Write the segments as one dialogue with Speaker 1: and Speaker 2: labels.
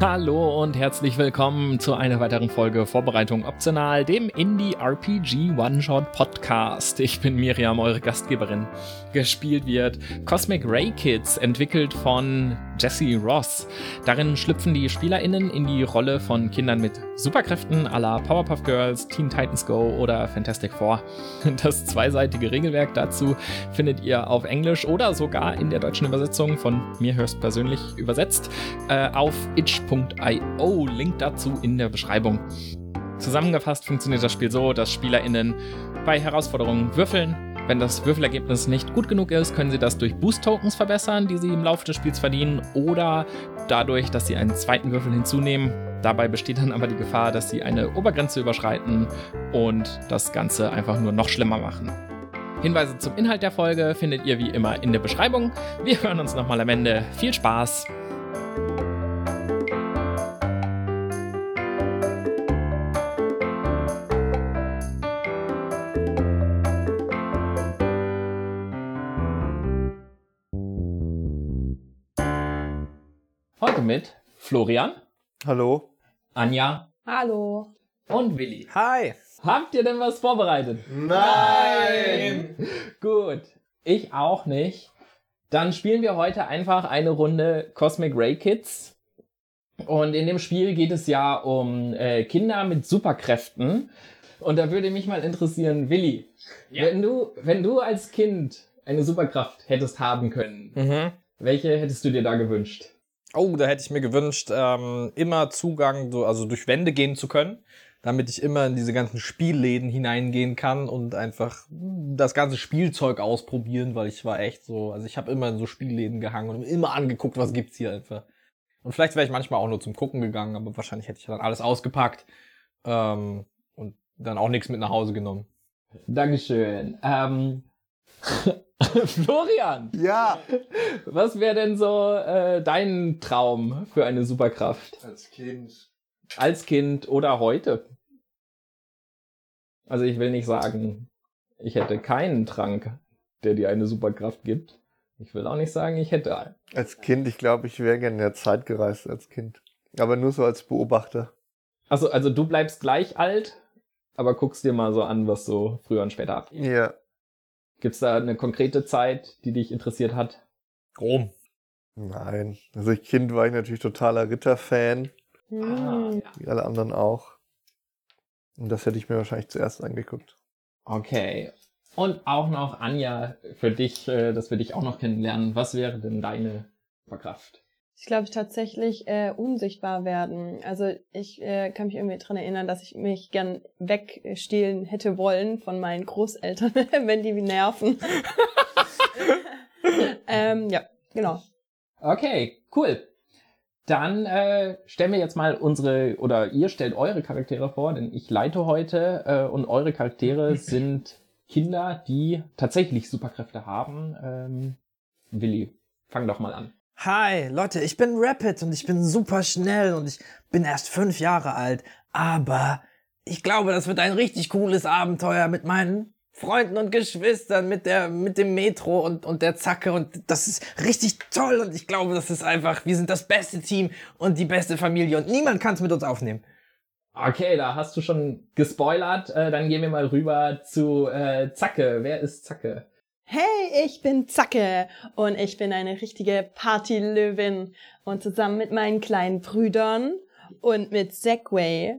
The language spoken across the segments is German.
Speaker 1: Hallo und herzlich willkommen zu einer weiteren Folge Vorbereitung optional, dem Indie RPG One-Shot Podcast. Ich bin Miriam, eure Gastgeberin. Gespielt wird Cosmic Ray Kids, entwickelt von Jesse Ross. Darin schlüpfen die SpielerInnen in die Rolle von Kindern mit Superkräften à la Powerpuff Girls, Teen Titans Go oder Fantastic Four. Das zweiseitige Regelwerk dazu findet ihr auf Englisch oder sogar in der deutschen Übersetzung von mir höchstpersönlich übersetzt äh, auf itch.io. Link dazu in der Beschreibung. Zusammengefasst funktioniert das Spiel so, dass SpielerInnen bei Herausforderungen würfeln. Wenn das Würfelergebnis nicht gut genug ist, können sie das durch Boost-Tokens verbessern, die sie im Laufe des Spiels verdienen, oder dadurch, dass sie einen zweiten Würfel hinzunehmen. Dabei besteht dann aber die Gefahr, dass sie eine Obergrenze überschreiten und das Ganze einfach nur noch schlimmer machen. Hinweise zum Inhalt der Folge findet ihr wie immer in der Beschreibung. Wir hören uns nochmal am Ende. Viel Spaß! Mit Florian,
Speaker 2: Hallo?
Speaker 1: Anja
Speaker 3: Hallo.
Speaker 1: und Willi.
Speaker 2: Hi!
Speaker 1: Habt ihr denn was vorbereitet?
Speaker 2: Nein!
Speaker 1: Gut, ich auch nicht. Dann spielen wir heute einfach eine Runde Cosmic Ray Kids. Und in dem Spiel geht es ja um äh, Kinder mit Superkräften. Und da würde mich mal interessieren, Willi, wenn du, wenn du als Kind eine Superkraft hättest haben können,
Speaker 4: Mhm.
Speaker 1: welche hättest du dir da gewünscht?
Speaker 4: Oh, da hätte ich mir gewünscht, ähm, immer Zugang, so, also durch Wände gehen zu können, damit ich immer in diese ganzen Spielläden hineingehen kann und einfach das ganze Spielzeug ausprobieren, weil ich war echt so, also ich habe immer in so Spielläden gehangen und immer angeguckt, was gibt's hier einfach. Und vielleicht wäre ich manchmal auch nur zum Gucken gegangen, aber wahrscheinlich hätte ich dann alles ausgepackt ähm, und dann auch nichts mit nach Hause genommen.
Speaker 1: Dankeschön. Ähm, Florian,
Speaker 2: Ja!
Speaker 1: was wäre denn so äh, dein Traum für eine Superkraft?
Speaker 2: Als Kind.
Speaker 1: Als Kind oder heute? Also ich will nicht sagen, ich hätte keinen Trank, der dir eine Superkraft gibt. Ich will auch nicht sagen, ich hätte einen.
Speaker 2: Als Kind, ich glaube, ich wäre gerne in der Zeit gereist als Kind. Aber nur so als Beobachter.
Speaker 1: Also, also du bleibst gleich alt, aber guckst dir mal so an, was so früher und später ab.
Speaker 2: Ja.
Speaker 1: Gibt's da eine konkrete Zeit, die dich interessiert hat?
Speaker 4: Rom.
Speaker 2: Nein. Also als Kind war ich natürlich totaler Ritterfan.
Speaker 1: Ah, ja.
Speaker 2: Wie alle anderen auch. Und das hätte ich mir wahrscheinlich zuerst angeguckt.
Speaker 1: Okay. Und auch noch Anja, für dich, äh, dass wir dich auch noch kennenlernen. Was wäre denn deine Superkraft?
Speaker 3: Ich glaube tatsächlich äh, unsichtbar werden. Also ich äh, kann mich irgendwie dran erinnern, dass ich mich gern wegstehlen hätte wollen von meinen Großeltern, wenn die mich nerven. ähm, ja, genau.
Speaker 1: Okay, cool. Dann äh, stellen wir jetzt mal unsere, oder ihr stellt eure Charaktere vor, denn ich leite heute äh, und eure Charaktere sind Kinder, die tatsächlich Superkräfte haben. Ähm, Willi, fang doch mal an.
Speaker 4: Hi, Leute, ich bin Rapid und ich bin super schnell und ich bin erst fünf Jahre alt. Aber ich glaube, das wird ein richtig cooles Abenteuer mit meinen Freunden und Geschwistern, mit der, mit dem Metro und, und der Zacke und das ist richtig toll und ich glaube, das ist einfach, wir sind das beste Team und die beste Familie und niemand kann es mit uns aufnehmen.
Speaker 1: Okay, da hast du schon gespoilert. Äh, dann gehen wir mal rüber zu äh, Zacke. Wer ist Zacke?
Speaker 3: Hey, ich bin Zacke und ich bin eine richtige Partylöwin. Und zusammen mit meinen kleinen Brüdern und mit Segway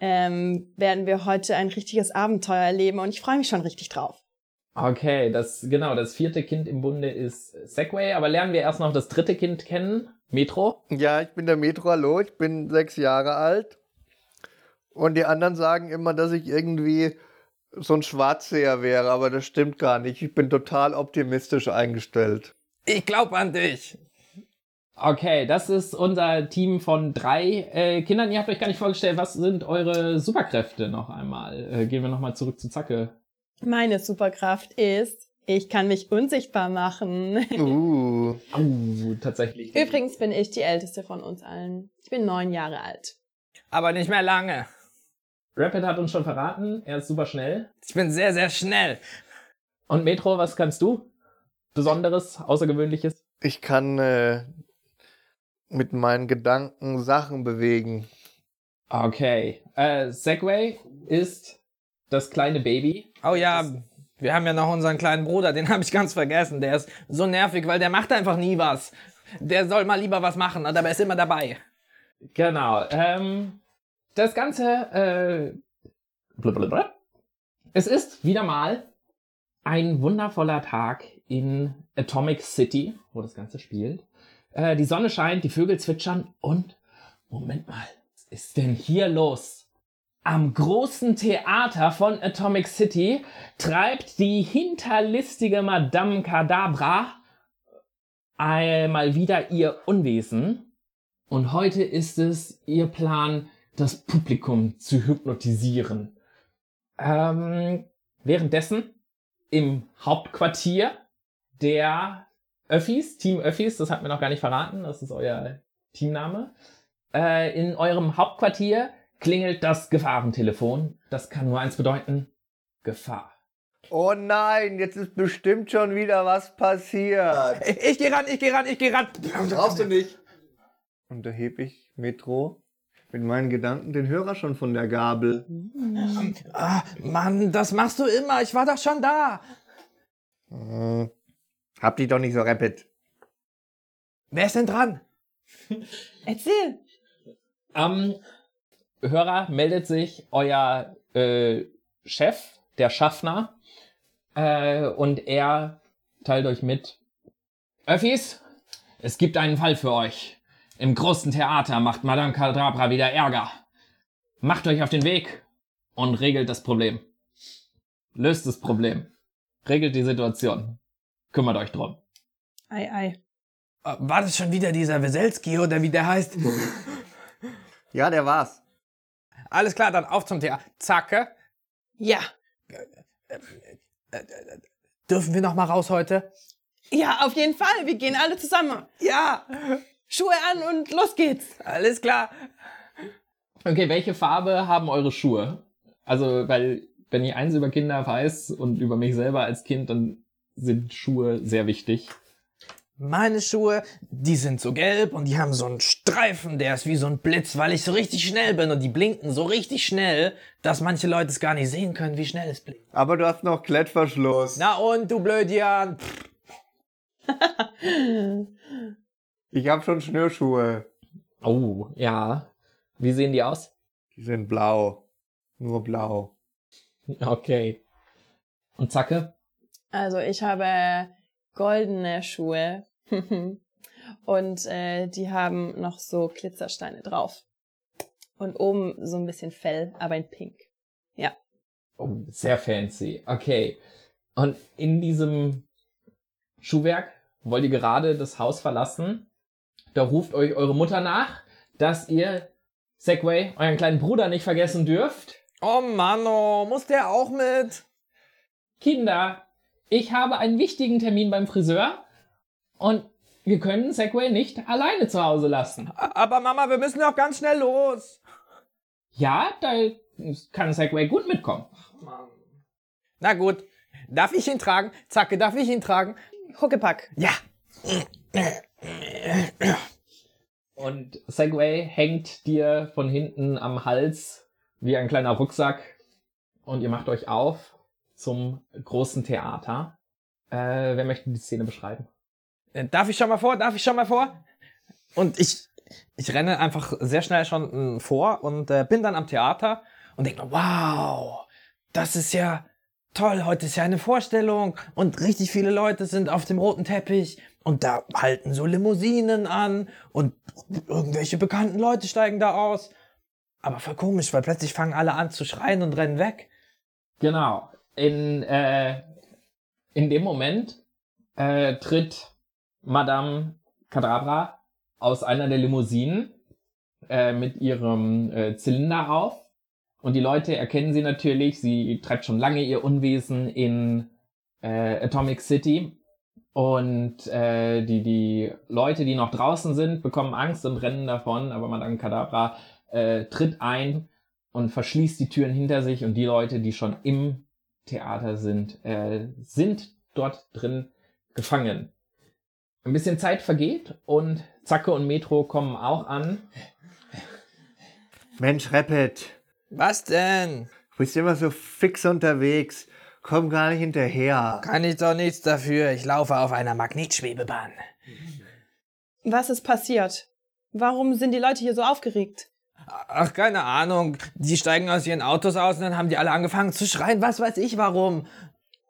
Speaker 3: ähm, werden wir heute ein richtiges Abenteuer erleben und ich freue mich schon richtig drauf.
Speaker 1: Okay, das genau, das vierte Kind im Bunde ist Segway, aber lernen wir erst noch das dritte Kind kennen, Metro.
Speaker 2: Ja, ich bin der Metro, hallo. Ich bin sechs Jahre alt. Und die anderen sagen immer, dass ich irgendwie so ein Schwarzseher wäre, aber das stimmt gar nicht. Ich bin total optimistisch eingestellt.
Speaker 4: Ich glaube an dich.
Speaker 1: Okay, das ist unser Team von drei äh, Kindern. Ihr habt euch gar nicht vorgestellt, was sind eure Superkräfte noch einmal? Äh, gehen wir nochmal zurück zu Zacke.
Speaker 3: Meine Superkraft ist, ich kann mich unsichtbar machen.
Speaker 2: Uh.
Speaker 1: Oh, tatsächlich.
Speaker 3: Übrigens bin ich die älteste von uns allen. Ich bin neun Jahre alt.
Speaker 4: Aber nicht mehr lange.
Speaker 1: Rapid hat uns schon verraten, er ist super schnell.
Speaker 4: Ich bin sehr, sehr schnell.
Speaker 1: Und Metro, was kannst du? Besonderes, Außergewöhnliches?
Speaker 2: Ich kann äh, mit meinen Gedanken Sachen bewegen.
Speaker 1: Okay. Äh, Segway ist das kleine Baby.
Speaker 4: Oh ja, wir haben ja noch unseren kleinen Bruder, den habe ich ganz vergessen. Der ist so nervig, weil der macht einfach nie was. Der soll mal lieber was machen, aber er ist immer dabei.
Speaker 1: Genau. Ähm, das Ganze, äh, blablabla. es ist wieder mal ein wundervoller Tag in Atomic City, wo das Ganze spielt. Äh, die Sonne scheint, die Vögel zwitschern und, Moment mal, was ist denn hier los? Am großen Theater von Atomic City treibt die hinterlistige Madame Kadabra einmal wieder ihr Unwesen. Und heute ist es ihr Plan, das Publikum zu hypnotisieren. Ähm, währenddessen im Hauptquartier der Öffis, Team Öffis, das hat mir noch gar nicht verraten, das ist euer Teamname. Äh, in eurem Hauptquartier klingelt das Gefahrentelefon. Das kann nur eins bedeuten, Gefahr.
Speaker 2: Oh nein, jetzt ist bestimmt schon wieder was passiert.
Speaker 4: Ich, ich geh ran, ich geh ran, ich geh ran.
Speaker 2: Brauchst du nicht. Und da heb ich Metro mit meinen Gedanken den Hörer schon von der Gabel.
Speaker 4: Ah, Mann, das machst du immer. Ich war doch schon da.
Speaker 2: Hm. Hab dich doch nicht so rappet.
Speaker 4: Wer ist denn dran?
Speaker 3: Erzähl.
Speaker 1: Am Hörer meldet sich euer äh, Chef, der Schaffner, äh, und er teilt euch mit. Öffis, es gibt einen Fall für euch. Im großen Theater macht Madame Kadabra wieder Ärger. Macht euch auf den Weg und regelt das Problem. Löst das Problem. Regelt die Situation. Kümmert euch drum.
Speaker 3: Ei, ei.
Speaker 4: Äh, War das schon wieder dieser Weselski oder wie der heißt?
Speaker 2: Ja, der war's.
Speaker 4: Alles klar, dann auf zum Theater. Zacke.
Speaker 3: Ja.
Speaker 4: Dürfen wir noch mal raus heute?
Speaker 3: Ja, auf jeden Fall. Wir gehen alle zusammen.
Speaker 4: Ja,
Speaker 3: Schuhe an und los geht's.
Speaker 4: alles klar.
Speaker 1: Okay, welche Farbe haben eure Schuhe? Also, weil, wenn ich eins über Kinder weiß und über mich selber als Kind, dann sind Schuhe sehr wichtig.
Speaker 4: Meine Schuhe, die sind so gelb und die haben so einen Streifen, der ist wie so ein Blitz, weil ich so richtig schnell bin und die blinken so richtig schnell, dass manche Leute es gar nicht sehen können, wie schnell es blinkt.
Speaker 2: Aber du hast noch Klettverschluss.
Speaker 4: Na und, du Blödian?
Speaker 2: Ich hab schon Schnürschuhe.
Speaker 1: Oh, ja. Wie sehen die aus?
Speaker 2: Die sind blau. Nur blau.
Speaker 1: Okay. Und Zacke?
Speaker 3: Also ich habe goldene Schuhe und äh, die haben noch so Glitzersteine drauf. Und oben so ein bisschen Fell, aber in Pink. Ja.
Speaker 1: Oh, sehr fancy. Okay. Und in diesem Schuhwerk wollt ihr gerade das Haus verlassen. Da ruft euch eure Mutter nach, dass ihr Segway, euren kleinen Bruder, nicht vergessen dürft.
Speaker 4: Oh Mano, muss der auch mit?
Speaker 1: Kinder, ich habe einen wichtigen Termin beim Friseur und wir können Segway nicht alleine zu Hause lassen.
Speaker 4: Aber Mama, wir müssen doch ganz schnell los.
Speaker 1: Ja, da kann Segway gut mitkommen.
Speaker 4: Na gut, darf ich ihn tragen? Zacke, darf ich ihn tragen?
Speaker 3: Huckepack.
Speaker 4: Ja.
Speaker 1: Und Segway hängt dir von hinten am Hals wie ein kleiner Rucksack und ihr macht euch auf zum großen Theater. Äh, wer möchte die Szene beschreiben?
Speaker 4: Äh, Darf ich schon mal vor? Darf ich schon mal vor? Und ich, ich renne einfach sehr schnell schon äh, vor und äh, bin dann am Theater und denke, wow, das ist ja toll, heute ist ja eine Vorstellung und richtig viele Leute sind auf dem roten Teppich und da halten so Limousinen an und irgendwelche bekannten Leute steigen da aus. Aber voll komisch, weil plötzlich fangen alle an zu schreien und rennen weg.
Speaker 1: Genau. In, äh, in dem Moment äh, tritt Madame Kadabra aus einer der Limousinen äh, mit ihrem äh, Zylinder auf. Und die Leute erkennen sie natürlich. Sie treibt schon lange ihr Unwesen in äh, Atomic City. Und äh, die, die Leute, die noch draußen sind, bekommen Angst und rennen davon. Aber Madame Kadabra äh, tritt ein und verschließt die Türen hinter sich. Und die Leute, die schon im Theater sind, äh, sind dort drin gefangen. Ein bisschen Zeit vergeht und Zacke und Metro kommen auch an.
Speaker 2: Mensch, Rapid,
Speaker 4: Was denn?
Speaker 2: du bist immer so fix unterwegs. Komm gar nicht hinterher.
Speaker 4: Kann ich doch nichts dafür. Ich laufe auf einer Magnetschwebebahn.
Speaker 3: Was ist passiert? Warum sind die Leute hier so aufgeregt?
Speaker 4: Ach, keine Ahnung. Die steigen aus ihren Autos aus und dann haben die alle angefangen zu schreien. Was weiß ich warum.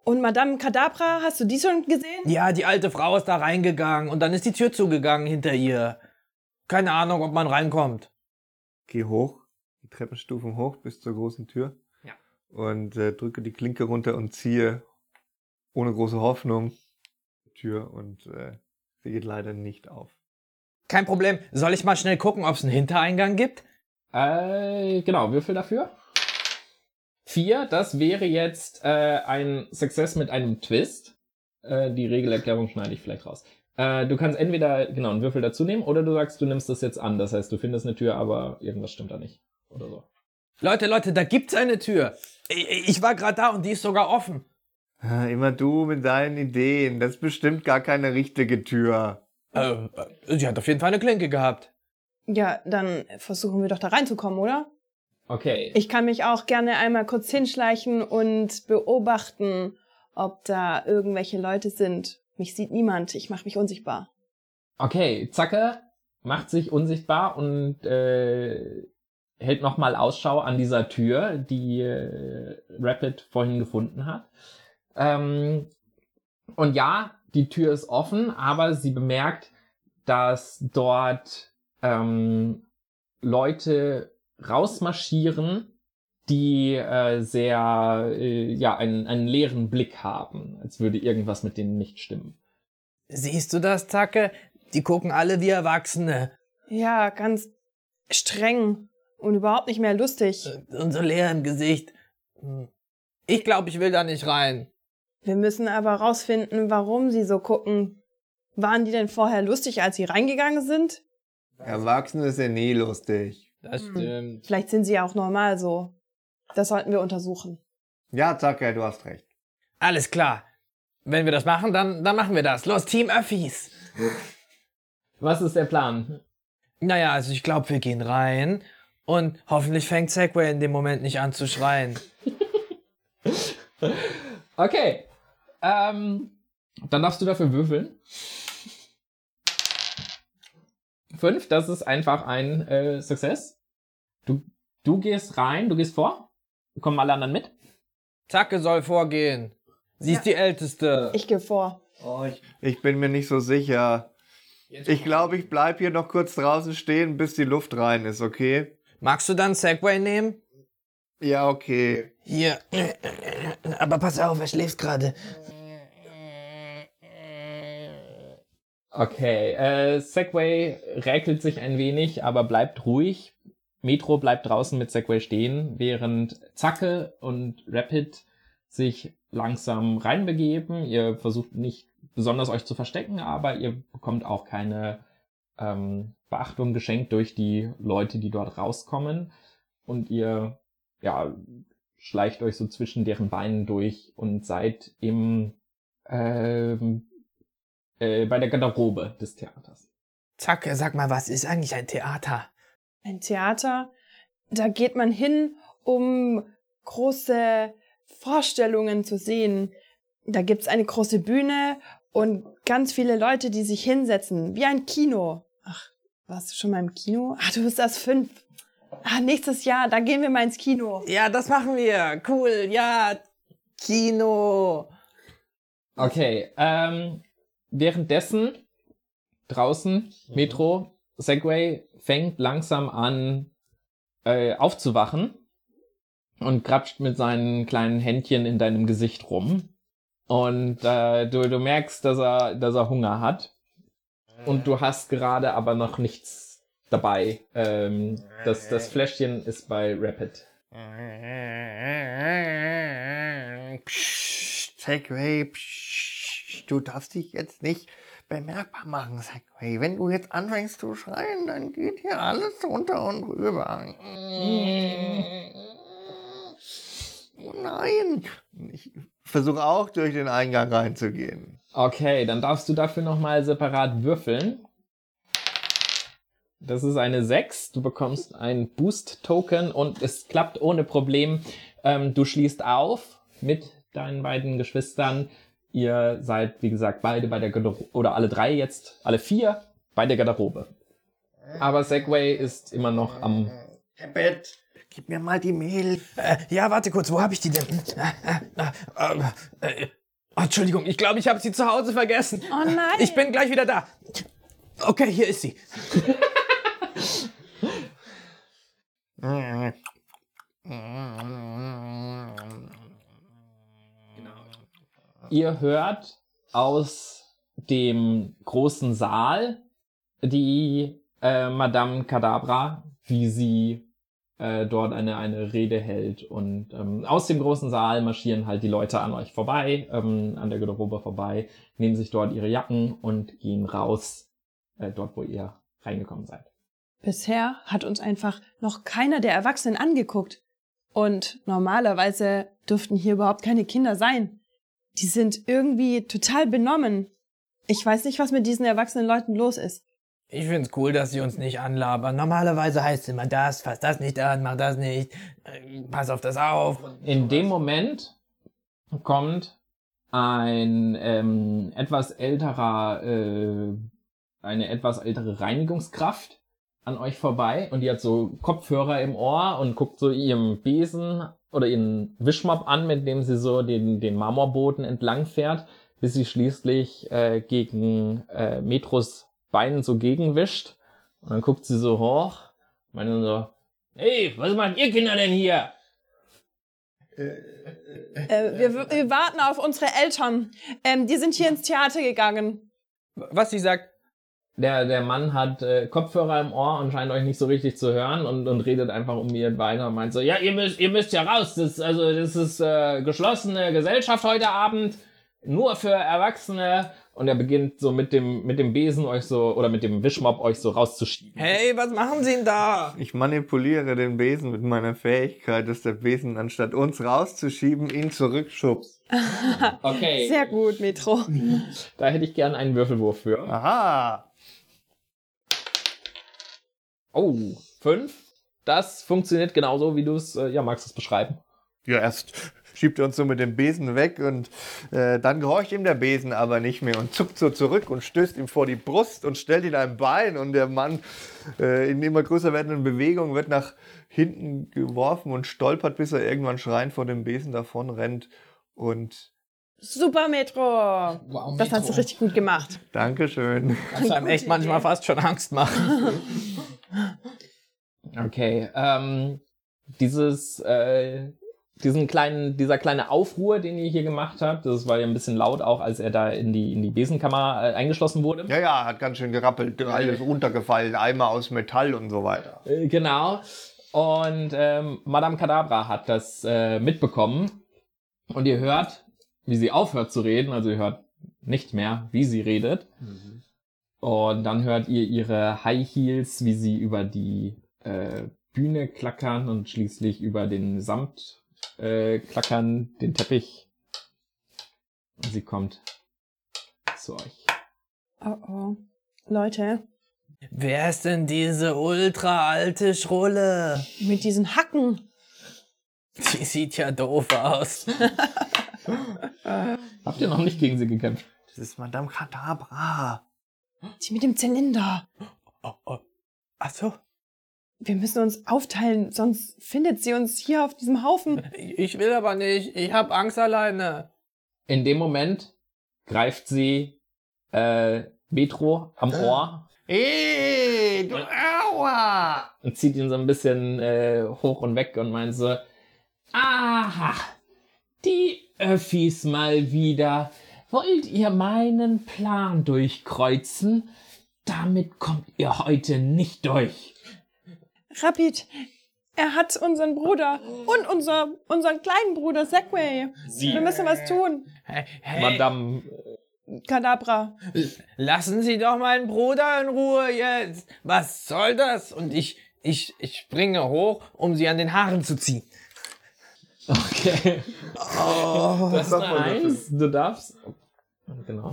Speaker 3: Und Madame Kadabra, hast du die schon gesehen?
Speaker 4: Ja, die alte Frau ist da reingegangen und dann ist die Tür zugegangen hinter ihr. Keine Ahnung, ob man reinkommt.
Speaker 2: Geh hoch, Treppenstufen hoch bis zur großen Tür.
Speaker 1: Ja.
Speaker 2: Und äh, drücke die Klinke runter und ziehe ohne große Hoffnung die Tür und äh, sie geht leider nicht auf.
Speaker 4: Kein Problem. Soll ich mal schnell gucken, ob es einen Hintereingang gibt?
Speaker 1: Äh, genau, Würfel dafür. Vier, das wäre jetzt äh, ein Success mit einem Twist. Äh, die Regelerklärung schneide ich vielleicht raus. Äh, du kannst entweder genau einen Würfel dazu nehmen oder du sagst, du nimmst das jetzt an. Das heißt, du findest eine Tür, aber irgendwas stimmt da nicht. Oder so.
Speaker 4: Leute, Leute, da gibt's eine Tür. Ich, war gerade da und die ist sogar offen.
Speaker 2: Immer du mit deinen Ideen. Das ist bestimmt gar keine richtige Tür.
Speaker 4: Äh, äh, sie hat auf jeden Fall eine Klinke gehabt.
Speaker 3: Ja, dann versuchen wir doch da reinzukommen, oder?
Speaker 1: Okay.
Speaker 3: Ich kann mich auch gerne einmal kurz hinschleichen und beobachten, ob da irgendwelche Leute sind. Mich sieht niemand, ich mache mich unsichtbar.
Speaker 1: Okay, Zacke macht sich unsichtbar und äh, hält nochmal Ausschau an dieser Tür, die äh, Rapid vorhin gefunden hat. Ähm, und ja, die Tür ist offen, aber sie bemerkt, dass dort ähm, Leute rausmarschieren, die äh, sehr, äh, ja, einen, einen leeren Blick haben, als würde irgendwas mit denen nicht stimmen.
Speaker 4: Siehst du das, Zacke? Die gucken alle wie Erwachsene.
Speaker 3: Ja, ganz streng und überhaupt nicht mehr lustig.
Speaker 4: Und so leer im Gesicht. Hm. Ich glaube, ich will da nicht rein.
Speaker 3: Wir müssen aber rausfinden, warum sie so gucken. Waren die denn vorher lustig, als sie reingegangen sind?
Speaker 2: Erwachsene ist ja nie lustig.
Speaker 4: Das
Speaker 3: Hm.
Speaker 4: stimmt.
Speaker 3: Vielleicht sind sie ja auch normal so. Das sollten wir untersuchen.
Speaker 2: Ja, Zacke, du hast recht.
Speaker 4: Alles klar. Wenn wir das machen, dann, dann machen wir das. Los, Team Öffis.
Speaker 1: Was ist der Plan?
Speaker 4: Naja, also ich glaube, wir gehen rein und hoffentlich fängt Segway in dem Moment nicht an zu schreien.
Speaker 1: Okay. Ähm, dann darfst du dafür würfeln. Fünf, das ist einfach ein äh, Success. Du, du gehst rein, du gehst vor. Kommen alle anderen mit?
Speaker 4: Zacke soll vorgehen. Sie ist die Älteste.
Speaker 3: Ich gehe vor.
Speaker 2: Oh, ich, ich bin mir nicht so sicher. Ich glaube, ich bleib hier noch kurz draußen stehen, bis die Luft rein ist, okay?
Speaker 4: Magst du dann Segway nehmen?
Speaker 2: Ja, okay.
Speaker 4: Hier. Aber pass auf, er schläft gerade.
Speaker 1: Okay, äh, Segway räkelt sich ein wenig, aber bleibt ruhig. Metro bleibt draußen mit Segway stehen, während Zacke und Rapid sich langsam reinbegeben. Ihr versucht nicht besonders euch zu verstecken, aber ihr bekommt auch keine ähm, Beachtung geschenkt durch die Leute, die dort rauskommen. Und ihr ja, schleicht euch so zwischen deren Beinen durch und seid im ähm, äh, bei der Garderobe des Theaters.
Speaker 4: Zacke, sag mal, was ist eigentlich ein Theater?
Speaker 3: Ein Theater, da geht man hin, um große Vorstellungen zu sehen. Da gibt's eine große Bühne und ganz viele Leute, die sich hinsetzen, wie ein Kino. Warst du schon mal im Kino? Ah, du bist erst fünf. Ah, nächstes Jahr, da gehen wir mal ins Kino.
Speaker 4: Ja, das machen wir. Cool, ja. Kino.
Speaker 1: Okay, ähm, währenddessen draußen, Metro, Segway fängt langsam an äh, aufzuwachen und grapscht mit seinen kleinen Händchen in deinem Gesicht rum. Und äh, du, du merkst, dass er, dass er Hunger hat. Und du hast gerade aber noch nichts dabei. Ähm, das, das Fläschchen ist bei Rapid.
Speaker 2: Psst, Segway, psst, du darfst dich jetzt nicht bemerkbar machen, Segway. Wenn du jetzt anfängst zu schreien, dann geht hier alles runter und rüber. Oh nein, ich versuche auch durch den Eingang reinzugehen.
Speaker 1: Okay, dann darfst du dafür nochmal separat würfeln. Das ist eine 6. Du bekommst ein Boost-Token und es klappt ohne Problem. Ähm, du schließt auf mit deinen beiden Geschwistern. Ihr seid, wie gesagt, beide bei der Garderobe, oder alle drei jetzt, alle vier bei der Garderobe. Aber Segway ist immer noch am.
Speaker 2: Bett, gib mir mal die Mehl.
Speaker 4: Äh, ja, warte kurz, wo habe ich die denn? Äh, äh, äh, äh, oh, Entschuldigung, ich glaube, ich habe sie zu Hause vergessen.
Speaker 3: Oh nein.
Speaker 4: Ich bin gleich wieder da. Okay, hier ist sie.
Speaker 1: Ihr hört aus dem großen Saal die äh, Madame Kadabra, wie sie äh, dort eine, eine Rede hält. Und ähm, aus dem großen Saal marschieren halt die Leute an euch vorbei, ähm, an der Garderobe vorbei, nehmen sich dort ihre Jacken und gehen raus, äh, dort wo ihr reingekommen seid.
Speaker 3: Bisher hat uns einfach noch keiner der Erwachsenen angeguckt. Und normalerweise dürften hier überhaupt keine Kinder sein. Die sind irgendwie total benommen. Ich weiß nicht, was mit diesen erwachsenen Leuten los ist.
Speaker 4: Ich find's cool, dass sie uns nicht anlabern. Normalerweise heißt es immer das, fass das nicht an, mach das nicht, äh, pass auf das auf.
Speaker 1: In dem Moment kommt ein ähm, etwas älterer, äh, eine etwas ältere Reinigungskraft an euch vorbei und die hat so Kopfhörer im Ohr und guckt so ihrem Besen oder ihren Wischmopp an, mit dem sie so den, den Marmorboden entlang fährt, bis sie schließlich äh, gegen äh, Metros Beinen so gegenwischt. Und dann guckt sie so hoch, meint dann so, hey, was macht ihr Kinder denn hier?
Speaker 3: Äh, wir, wir warten auf unsere Eltern. Ähm, die sind hier ins Theater gegangen.
Speaker 4: Was sie sagt,
Speaker 1: Der, der Mann hat äh, Kopfhörer im Ohr und scheint euch nicht so richtig zu hören und, und redet einfach um ihr Beine und meint so, ja, ihr müsst, ihr müsst ja raus. Das, also, das ist äh, geschlossene Gesellschaft heute Abend, nur für Erwachsene. Und er beginnt so mit dem, mit dem Besen euch so, oder mit dem Wischmopp euch so rauszuschieben.
Speaker 4: hey, was machen sie denn da?
Speaker 2: Ich manipuliere den Besen mit meiner Fähigkeit, dass der Besen anstatt uns rauszuschieben, ihn zurückschubst.
Speaker 1: Okay,
Speaker 3: Sehr gut, Metro.
Speaker 1: da hätte ich gern einen Würfelwurf für.
Speaker 2: Aha.
Speaker 1: Oh, fünf. Das funktioniert genauso, wie du es, äh, ja, magst du es beschreiben?
Speaker 2: Ja, erst schiebt er uns so mit dem Besen weg und äh, dann gehorcht ihm der Besen aber nicht mehr und zuckt so zurück und stößt ihm vor die Brust und stellt ihn ein Bein und der Mann äh, in immer größer werdenden Bewegungen wird nach hinten geworfen und stolpert, bis er irgendwann schreiend vor dem Besen davon rennt und
Speaker 3: Super, Metro.
Speaker 4: Wow,
Speaker 3: Das hast du richtig gut gemacht.
Speaker 2: Dankeschön.
Speaker 4: Kannst einem echt manchmal fast schon Angst machen.
Speaker 1: Okay, ähm, dieses, äh, diesen kleinen, dieser kleine Aufruhr, den ihr hier gemacht habt, das war ja ein bisschen laut auch, als er da in die, in die Besenkammer äh, eingeschlossen wurde.
Speaker 2: Ja, ja, hat ganz schön gerappelt, alles runtergefallen, Eimer aus Metall und so weiter.
Speaker 1: Äh, genau. Und ähm, Madame Kadabra hat das äh, mitbekommen. Und ihr hört, wie sie aufhört zu reden. Also ihr hört nicht mehr, wie sie redet. Und dann hört ihr ihre High Heels, wie sie über die äh, Bühne klackern und schließlich über den Samt äh, klackern, den Teppich. Und sie kommt zu euch.
Speaker 3: Oh oh. Leute,
Speaker 4: Wer ist denn diese ultra alte Schrulle?
Speaker 3: mit diesen Hacken.
Speaker 4: Die sieht ja doof aus.
Speaker 1: Habt ihr noch nicht gegen sie gekämpft?
Speaker 2: Das ist Madame Kadabra.
Speaker 3: Die mit dem Zylinder.
Speaker 4: Oh, oh. Ach so.
Speaker 3: Wir müssen uns aufteilen, sonst findet sie uns hier auf diesem Haufen.
Speaker 4: Ich will aber nicht. Ich hab Angst alleine.
Speaker 1: In dem Moment greift sie äh, Metro am Ohr
Speaker 2: Ey, du Aua!
Speaker 1: und zieht ihn so ein bisschen äh, hoch und weg und meint so, aha, die Öffis mal wieder. Wollt ihr meinen Plan durchkreuzen? Damit kommt ihr heute nicht durch.
Speaker 3: Rapid, er hat unseren Bruder und unser, unseren kleinen Bruder Segway. Wir müssen was tun.
Speaker 4: Hey, hey,
Speaker 1: Madame,
Speaker 3: Kadabra.
Speaker 4: lassen Sie doch meinen Bruder in Ruhe jetzt. Was soll das? Und ich, ich, ich springe hoch, um sie an den Haaren zu ziehen.
Speaker 1: Okay.
Speaker 4: Oh,
Speaker 1: Das ist eine. Eins. Du darfst. Genau.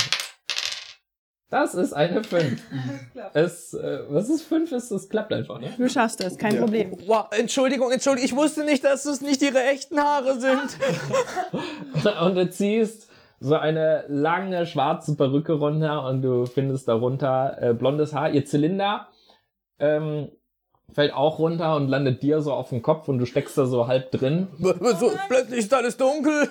Speaker 1: Das ist eine 5. Es, äh, was ist 5? Es, es klappt einfach, ne?
Speaker 3: Du schaffst es, kein Problem.
Speaker 4: wow, Entschuldigung, Entschuldigung, ich wusste nicht, dass es nicht ihre echten Haare sind.
Speaker 1: Und du ziehst so eine lange schwarze Perücke runter und du findest darunter äh, blondes Haar. Ihr Zylinder ähm, fällt auch runter und landet dir so auf dem Kopf und du steckst da so halb drin.
Speaker 4: so, plötzlich ist alles dunkel.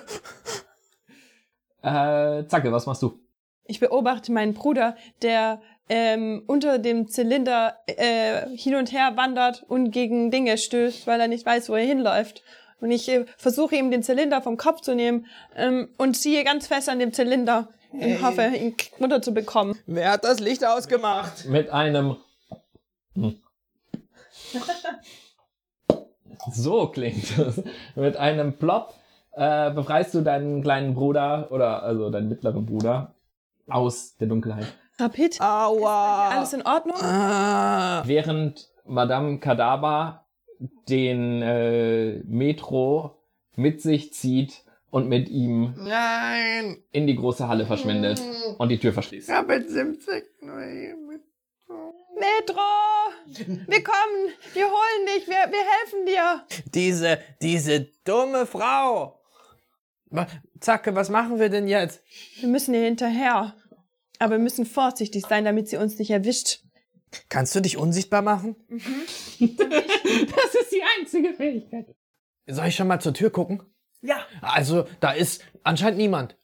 Speaker 1: Äh, Zacke, was machst du?
Speaker 3: Ich beobachte meinen Bruder, der ähm, unter dem Zylinder äh, hin und her wandert und gegen Dinge stößt, weil er nicht weiß, wo er hinläuft. Und ich äh, versuche ihm den Zylinder vom Kopf zu nehmen ähm, und ziehe ganz fest an dem Zylinder und hoffe, ihn runterzubekommen.
Speaker 4: Wer hat das Licht ausgemacht?
Speaker 1: Mit einem. Hm. So klingt es. Mit einem Plop äh, befreist du deinen kleinen Bruder oder also deinen mittleren Bruder aus der Dunkelheit.
Speaker 3: Rapid,
Speaker 4: Aua.
Speaker 3: alles in Ordnung?
Speaker 4: Ah.
Speaker 1: Während Madame Kadaba den äh, Metro mit sich zieht und mit ihm
Speaker 2: Nein!
Speaker 1: in die große Halle verschwindet und die Tür verschließt.
Speaker 2: Ja, mit 70. Nein, mit-
Speaker 3: Metro! Wir kommen! Wir holen dich! Wir, wir helfen dir!
Speaker 4: Diese, diese dumme Frau. Zacke, was machen wir denn jetzt?
Speaker 3: Wir müssen ihr hinterher. Aber wir müssen vorsichtig sein, damit sie uns nicht erwischt.
Speaker 4: Kannst du dich unsichtbar machen?
Speaker 1: Das ist die einzige Fähigkeit.
Speaker 4: Soll ich schon mal zur Tür gucken?
Speaker 3: Ja.
Speaker 4: Also, da ist anscheinend niemand.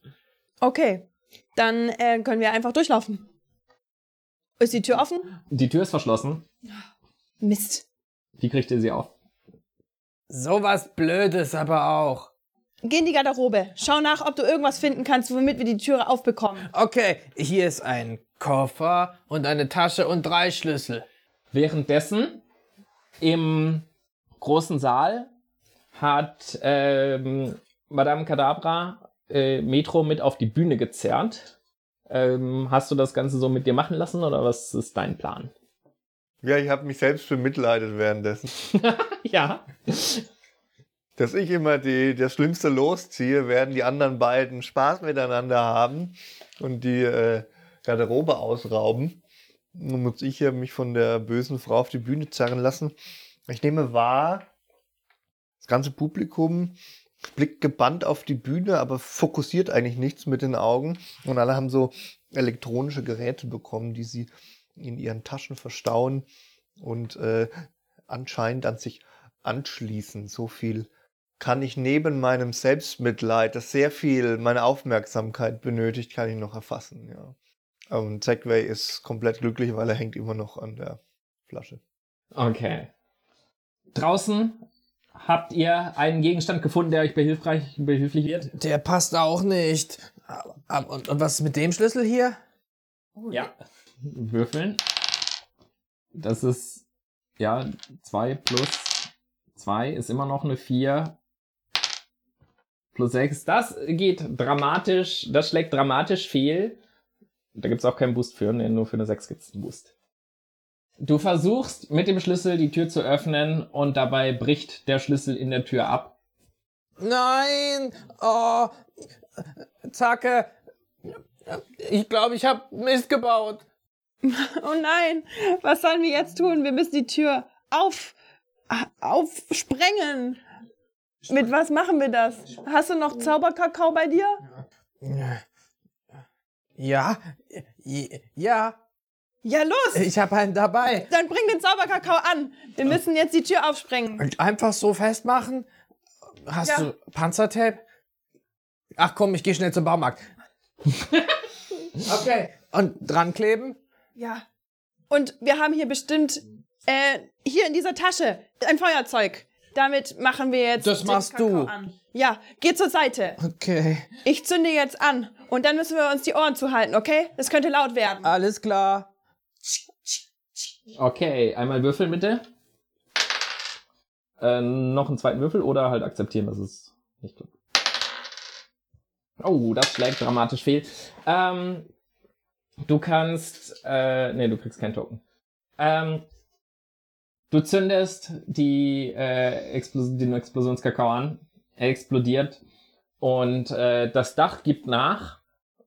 Speaker 3: Okay, dann äh, können wir einfach durchlaufen. Ist die Tür offen?
Speaker 1: Die Tür ist verschlossen.
Speaker 3: Mist.
Speaker 1: Wie kriegt ihr sie auf?
Speaker 4: Sowas Blödes aber auch.
Speaker 3: Geh in die Garderobe. Schau nach, ob du irgendwas finden kannst, womit wir die Türe aufbekommen.
Speaker 4: Okay, hier ist ein Koffer und eine Tasche und drei Schlüssel.
Speaker 1: Währenddessen im großen Saal hat ähm, Madame Kadabra äh, Metro mit auf die Bühne gezerrt. Ähm, hast du das Ganze so mit dir machen lassen oder was ist dein Plan?
Speaker 2: Ja, ich habe mich selbst bemitleidet währenddessen.
Speaker 1: ja.
Speaker 2: Dass ich immer die, das Schlimmste losziehe, werden die anderen beiden Spaß miteinander haben und die äh, Garderobe ausrauben. Nun muss ich ja mich von der bösen Frau auf die Bühne zerren lassen. Ich nehme wahr, das ganze Publikum blickt gebannt auf die Bühne, aber fokussiert eigentlich nichts mit den Augen. Und alle haben so elektronische Geräte bekommen, die sie in ihren Taschen verstauen und äh, anscheinend an sich anschließen. So viel kann ich neben meinem Selbstmitleid, das sehr viel meine Aufmerksamkeit benötigt, kann ich noch erfassen. Ja. Und Segway ist komplett glücklich, weil er hängt immer noch an der Flasche.
Speaker 1: Okay. Draußen habt ihr einen Gegenstand gefunden, der euch behilfreich, behilflich wird?
Speaker 4: Der passt auch nicht. Aber- Und, und was ist mit dem Schlüssel hier?
Speaker 1: Ja. Würfeln. Das ist, ja, 2 plus 2 ist immer noch eine 4. Plus 6. Das geht dramatisch, das schlägt dramatisch fehl. Da gibt's auch keinen Boost für, nee, nur für eine 6 gibt's einen Boost. Du versuchst mit dem Schlüssel die Tür zu öffnen und dabei bricht der Schlüssel in der Tür ab.
Speaker 4: Nein! Oh! Zacke! Ich glaube, ich habe Mist gebaut.
Speaker 3: Oh nein, was sollen wir jetzt tun? Wir müssen die Tür auf, aufsprengen. Mit was machen wir das? Hast du noch Zauberkakao bei dir?
Speaker 4: Ja, ja,
Speaker 3: Ja, los!
Speaker 4: ich habe einen dabei.
Speaker 3: Dann bring den Zauberkakao an. Wir müssen jetzt die Tür aufsprengen.
Speaker 4: Und einfach so festmachen? Hast
Speaker 3: Ja.
Speaker 4: du Panzertape? Ach komm, ich gehe schnell zum Baumarkt. okay. Und dran kleben?
Speaker 3: Ja. Und wir haben hier bestimmt, äh, hier in dieser Tasche, ein Feuerzeug. Damit machen wir jetzt.
Speaker 4: Das
Speaker 3: den
Speaker 4: machst
Speaker 3: Kakao
Speaker 4: du.
Speaker 3: An. Ja, geh zur Seite.
Speaker 4: Okay.
Speaker 3: Ich zünde jetzt an. Und dann müssen wir uns die Ohren zuhalten, okay? Das könnte laut werden.
Speaker 4: Alles klar.
Speaker 1: Okay, einmal würfeln bitte. Äh, noch einen zweiten Würfel oder halt akzeptieren, dass es nicht klappt. Oh, das schlägt dramatisch fehl. Ähm, du kannst, äh, nee, du kriegst keinen Token. Ähm, du zündest die, äh, Explos den Explosionskakao an. Er explodiert. Und äh, das Dach gibt nach.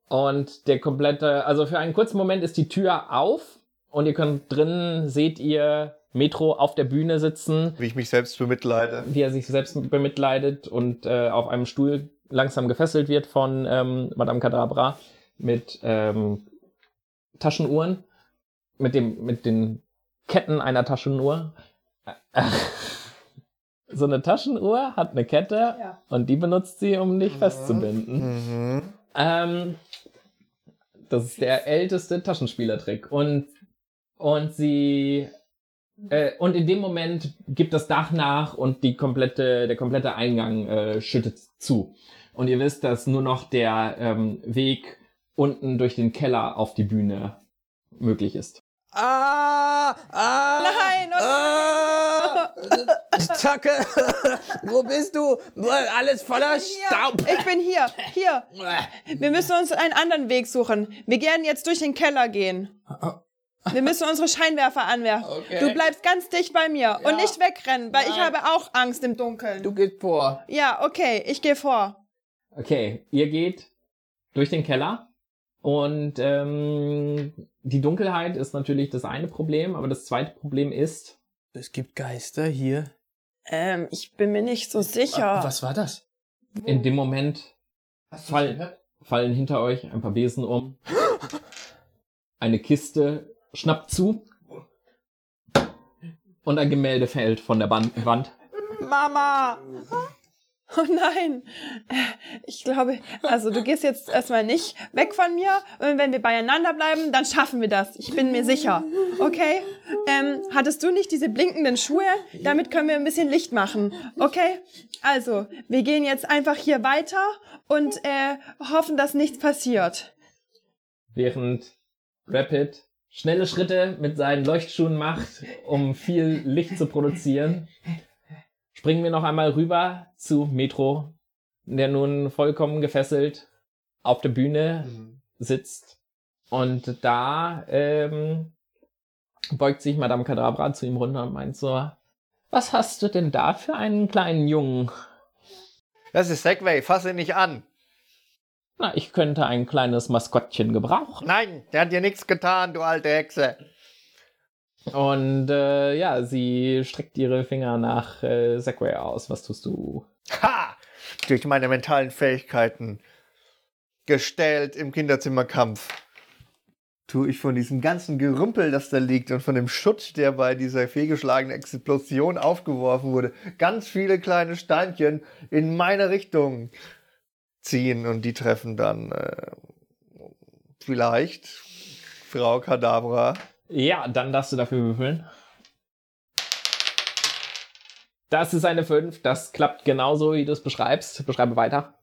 Speaker 1: Und der komplette, also für einen kurzen Moment ist die Tür auf. Und ihr könnt drinnen, seht ihr Metro auf der Bühne sitzen,
Speaker 2: Wie ich mich selbst bemitleide.
Speaker 1: wie er sich selbst bemitleidet und äh, auf einem Stuhl langsam gefesselt wird von ähm, Madame Kadabra mit ähm, Taschenuhren, mit dem mit den Ketten einer Taschenuhr. so eine Taschenuhr hat eine Kette
Speaker 3: Ja.
Speaker 1: und die benutzt sie, um dich festzubinden.
Speaker 2: Mhm.
Speaker 1: Ähm, das ist der älteste Taschenspielertrick. Und, und sie. Äh, und in dem Moment gibt das Dach nach und die komplette, der komplette Eingang äh, schüttet zu. Und ihr wisst, dass nur noch der ähm, Weg unten durch den Keller auf die Bühne möglich ist.
Speaker 4: Ah! Ah!
Speaker 3: Nein, oh
Speaker 4: Ah! Zacke! Wo bist du? Alles voller Staub!
Speaker 3: Ich bin hier, hier. Wir müssen uns einen anderen Weg suchen. Wir werden jetzt durch den Keller gehen. Wir müssen unsere Scheinwerfer anwerfen.
Speaker 4: Okay.
Speaker 3: Du bleibst ganz dicht bei mir und nicht wegrennen, weil ich
Speaker 4: Nein.
Speaker 3: habe auch Angst im Dunkeln.
Speaker 4: Du gehst vor.
Speaker 3: Ja, okay, ich gehe vor.
Speaker 1: Okay, ihr geht durch den Keller und ähm, die Dunkelheit ist natürlich das eine Problem, aber das zweite Problem ist,
Speaker 4: Es gibt Geister hier.
Speaker 3: Ähm, ich bin mir nicht so sicher.
Speaker 4: Ah, Was war das?
Speaker 1: in dem Moment Fall, fallen hinter euch ein paar Besen um. Eine Kiste schnappt zu. Und ein Gemälde fällt von der Ban- Wand.
Speaker 3: Mama! Oh nein! Ich glaube, also du gehst jetzt erstmal nicht weg von mir. Und wenn wir beieinander bleiben, dann schaffen wir das. Ich bin mir sicher. Okay? Ähm, hattest du nicht diese blinkenden Schuhe? Damit können wir ein bisschen Licht machen. Okay? Also, wir gehen jetzt einfach hier weiter und äh, hoffen, dass nichts passiert.
Speaker 1: Während Rapid schnelle Schritte mit seinen Leuchtschuhen macht, um viel Licht zu produzieren, springen wir noch einmal rüber zu Metro, der nun vollkommen gefesselt auf der Bühne sitzt. Und da ähm, beugt sich Madame Kadabra zu ihm runter und meint so, was hast du denn da für einen kleinen Jungen?
Speaker 2: Das ist Segway, fass ihn nicht an.
Speaker 1: Na, ich könnte ein kleines Maskottchen gebrauchen.
Speaker 2: Nein, der hat dir nichts getan, du alte Hexe.
Speaker 1: Und äh, ja, sie streckt ihre Finger nach äh, Segway aus. Was tust du?
Speaker 2: Ha! Durch meine mentalen Fähigkeiten gestellt im Kinderzimmerkampf tue ich von diesem ganzen Gerümpel, das da liegt und von dem Schutt, der bei dieser fehlgeschlagenen Explosion aufgeworfen wurde, ganz viele kleine Steinchen in meine Richtung ziehen und die treffen dann äh, vielleicht Frau Kadabra.
Speaker 1: Ja, dann darfst du dafür würfeln. Das ist eine 5. Das klappt genauso, wie du es beschreibst. Beschreibe weiter.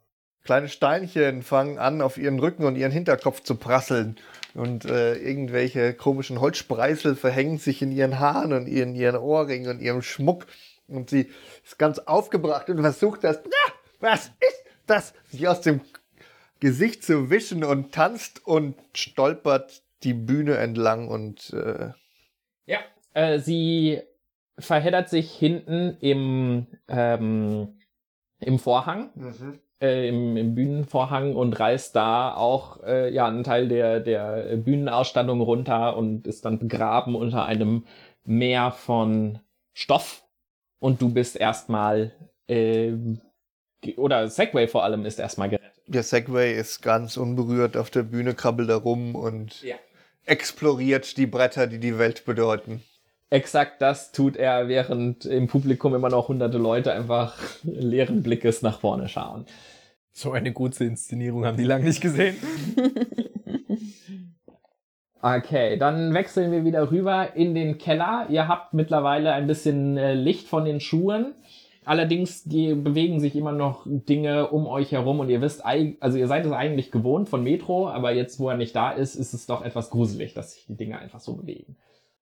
Speaker 2: Kleine Steinchen fangen an, auf ihren Rücken und ihren Hinterkopf zu prasseln. Und äh, irgendwelche komischen Holzspreißel verhängen sich in ihren Haaren und in ihren Ohrringen und ihrem Schmuck. Und sie ist ganz aufgebracht und versucht das, ja, was ist das, sich aus dem Gesicht zu wischen und tanzt und stolpert die Bühne entlang und äh,
Speaker 1: Ja. Äh, sie verheddert sich hinten im, ähm, im Vorhang. äh, im, im Bühnenvorhang und reißt da auch äh, ja einen Teil der, der Bühnenausstattung runter und ist dann begraben unter einem Meer von Stoff. Und du bist erstmal, äh, oder Segway vor allem ist erstmal gerettet.
Speaker 2: der Segway ist ganz unberührt auf der Bühne, krabbelt da rum und
Speaker 1: Ja.
Speaker 2: Exploriert die Bretter, die die Welt bedeuten.
Speaker 1: Exakt das tut er, während im Publikum immer noch hunderte Leute einfach leeren Blickes nach vorne schauen.
Speaker 4: So eine gute Inszenierung haben die lange nicht gesehen.
Speaker 1: Okay, dann wechseln wir wieder rüber in den Keller. Ihr habt mittlerweile ein bisschen äh, Licht von den Schuhen. Allerdings die bewegen sich immer noch Dinge um euch herum und ihr wisst, also ihr seid es eigentlich gewohnt von Metro, aber jetzt, wo er nicht da ist, ist es doch etwas gruselig, dass sich die Dinge einfach so bewegen.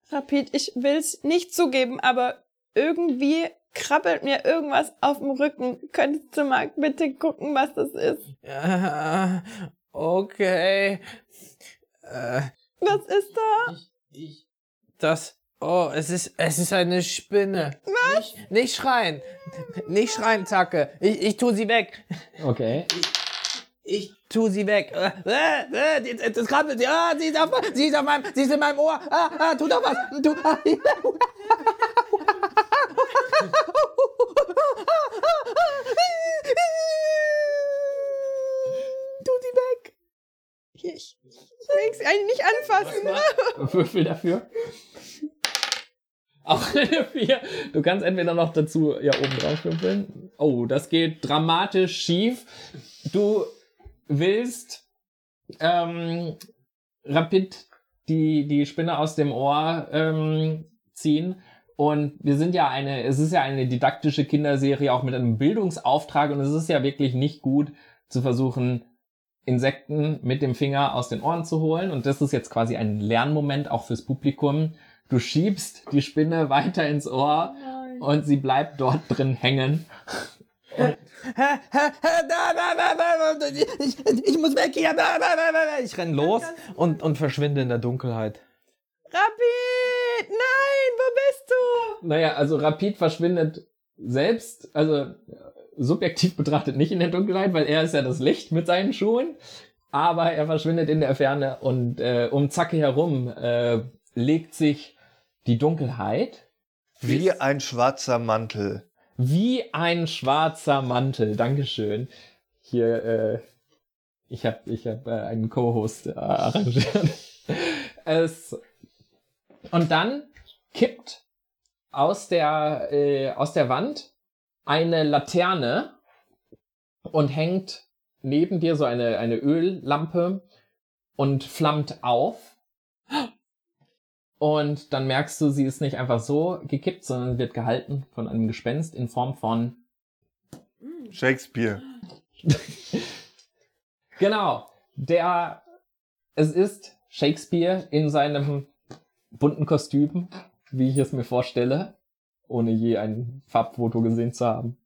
Speaker 3: Rapid, ich will's nicht zugeben, aber irgendwie krabbelt mir irgendwas auf dem Rücken. Könntest du mal bitte gucken, was das ist?
Speaker 4: Ja, okay. Äh,
Speaker 3: Was ist da?
Speaker 4: ich, ich, das, Oh, es ist, es ist eine Spinne. Was? Nicht, nicht schreien. Nicht schreien, Zacke. Ich, ich tu sie weg.
Speaker 1: Okay.
Speaker 4: Ich tu sie weg. Äh, äh, äh, das, krabbelt sie. Ah, sie ist auf, sie ist auf meinem, sie ist in meinem Ohr. Ah, ah, tu doch was. Tu, ah, tu sie weg.
Speaker 3: Ich, ich will sie eigentlich nicht anfassen.
Speaker 1: Würfel dafür. Auch eine 4. Du kannst entweder noch dazu ja oben drauf würfeln. Oh, das geht dramatisch schief. Du willst ähm, rapid die, die Spinne aus dem Ohr ähm, ziehen. Und wir sind ja eine, es ist ja eine didaktische Kinderserie auch mit einem Bildungsauftrag und es ist ja wirklich nicht gut zu versuchen, Insekten mit dem Finger aus den Ohren zu holen. Und das ist jetzt quasi ein Lernmoment auch fürs Publikum. Du schiebst die Spinne weiter ins Ohr
Speaker 3: Nein.
Speaker 1: und sie bleibt dort drin hängen.
Speaker 4: Ich, ich muss weg hier. Ich renn los und, und verschwinde in der Dunkelheit.
Speaker 3: Rapid! Nein, wo bist du?
Speaker 1: Naja, also Rapid verschwindet selbst, also subjektiv betrachtet nicht in der Dunkelheit, weil er ist ja das Licht mit seinen Schuhen. Aber er verschwindet in der Ferne und äh, um Zacke herum äh, legt sich die Dunkelheit
Speaker 2: Wie ein schwarzer Mantel.
Speaker 1: wie ein schwarzer Mantel. Dankeschön. Hier, äh, ich habe ich hab, äh, einen Co-Host äh, arrangiert. es, und dann kippt aus der, äh, aus der Wand eine Laterne und hängt neben dir so eine, eine Öllampe und flammt auf. Und dann merkst du, sie ist nicht einfach so gekippt, sondern wird gehalten von einem Gespenst in Form von
Speaker 2: Shakespeare.
Speaker 1: Genau. Der, es ist Shakespeare in seinem bunten Kostüm, wie ich es mir vorstelle, ohne je ein Farbfoto gesehen zu haben.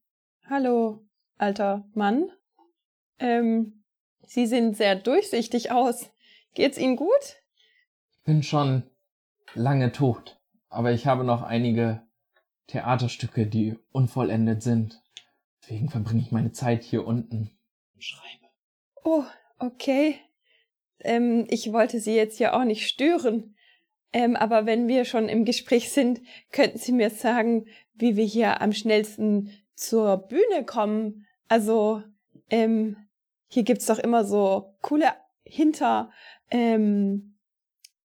Speaker 3: Hallo, alter Mann. Ähm, Sie sehen sehr durchsichtig aus. Geht's Ihnen gut?
Speaker 1: Ich bin schon lange tot, aber ich habe noch einige Theaterstücke, die unvollendet sind. Deswegen verbringe ich meine Zeit hier unten und schreibe.
Speaker 3: Oh, okay. Ähm, ich wollte Sie jetzt ja auch nicht stören. Ähm, aber wenn wir schon im Gespräch sind, könnten Sie mir sagen, wie wir hier am schnellsten zur Bühne kommen. Also, ähm, hier gibt's doch immer so coole Hinter, ähm,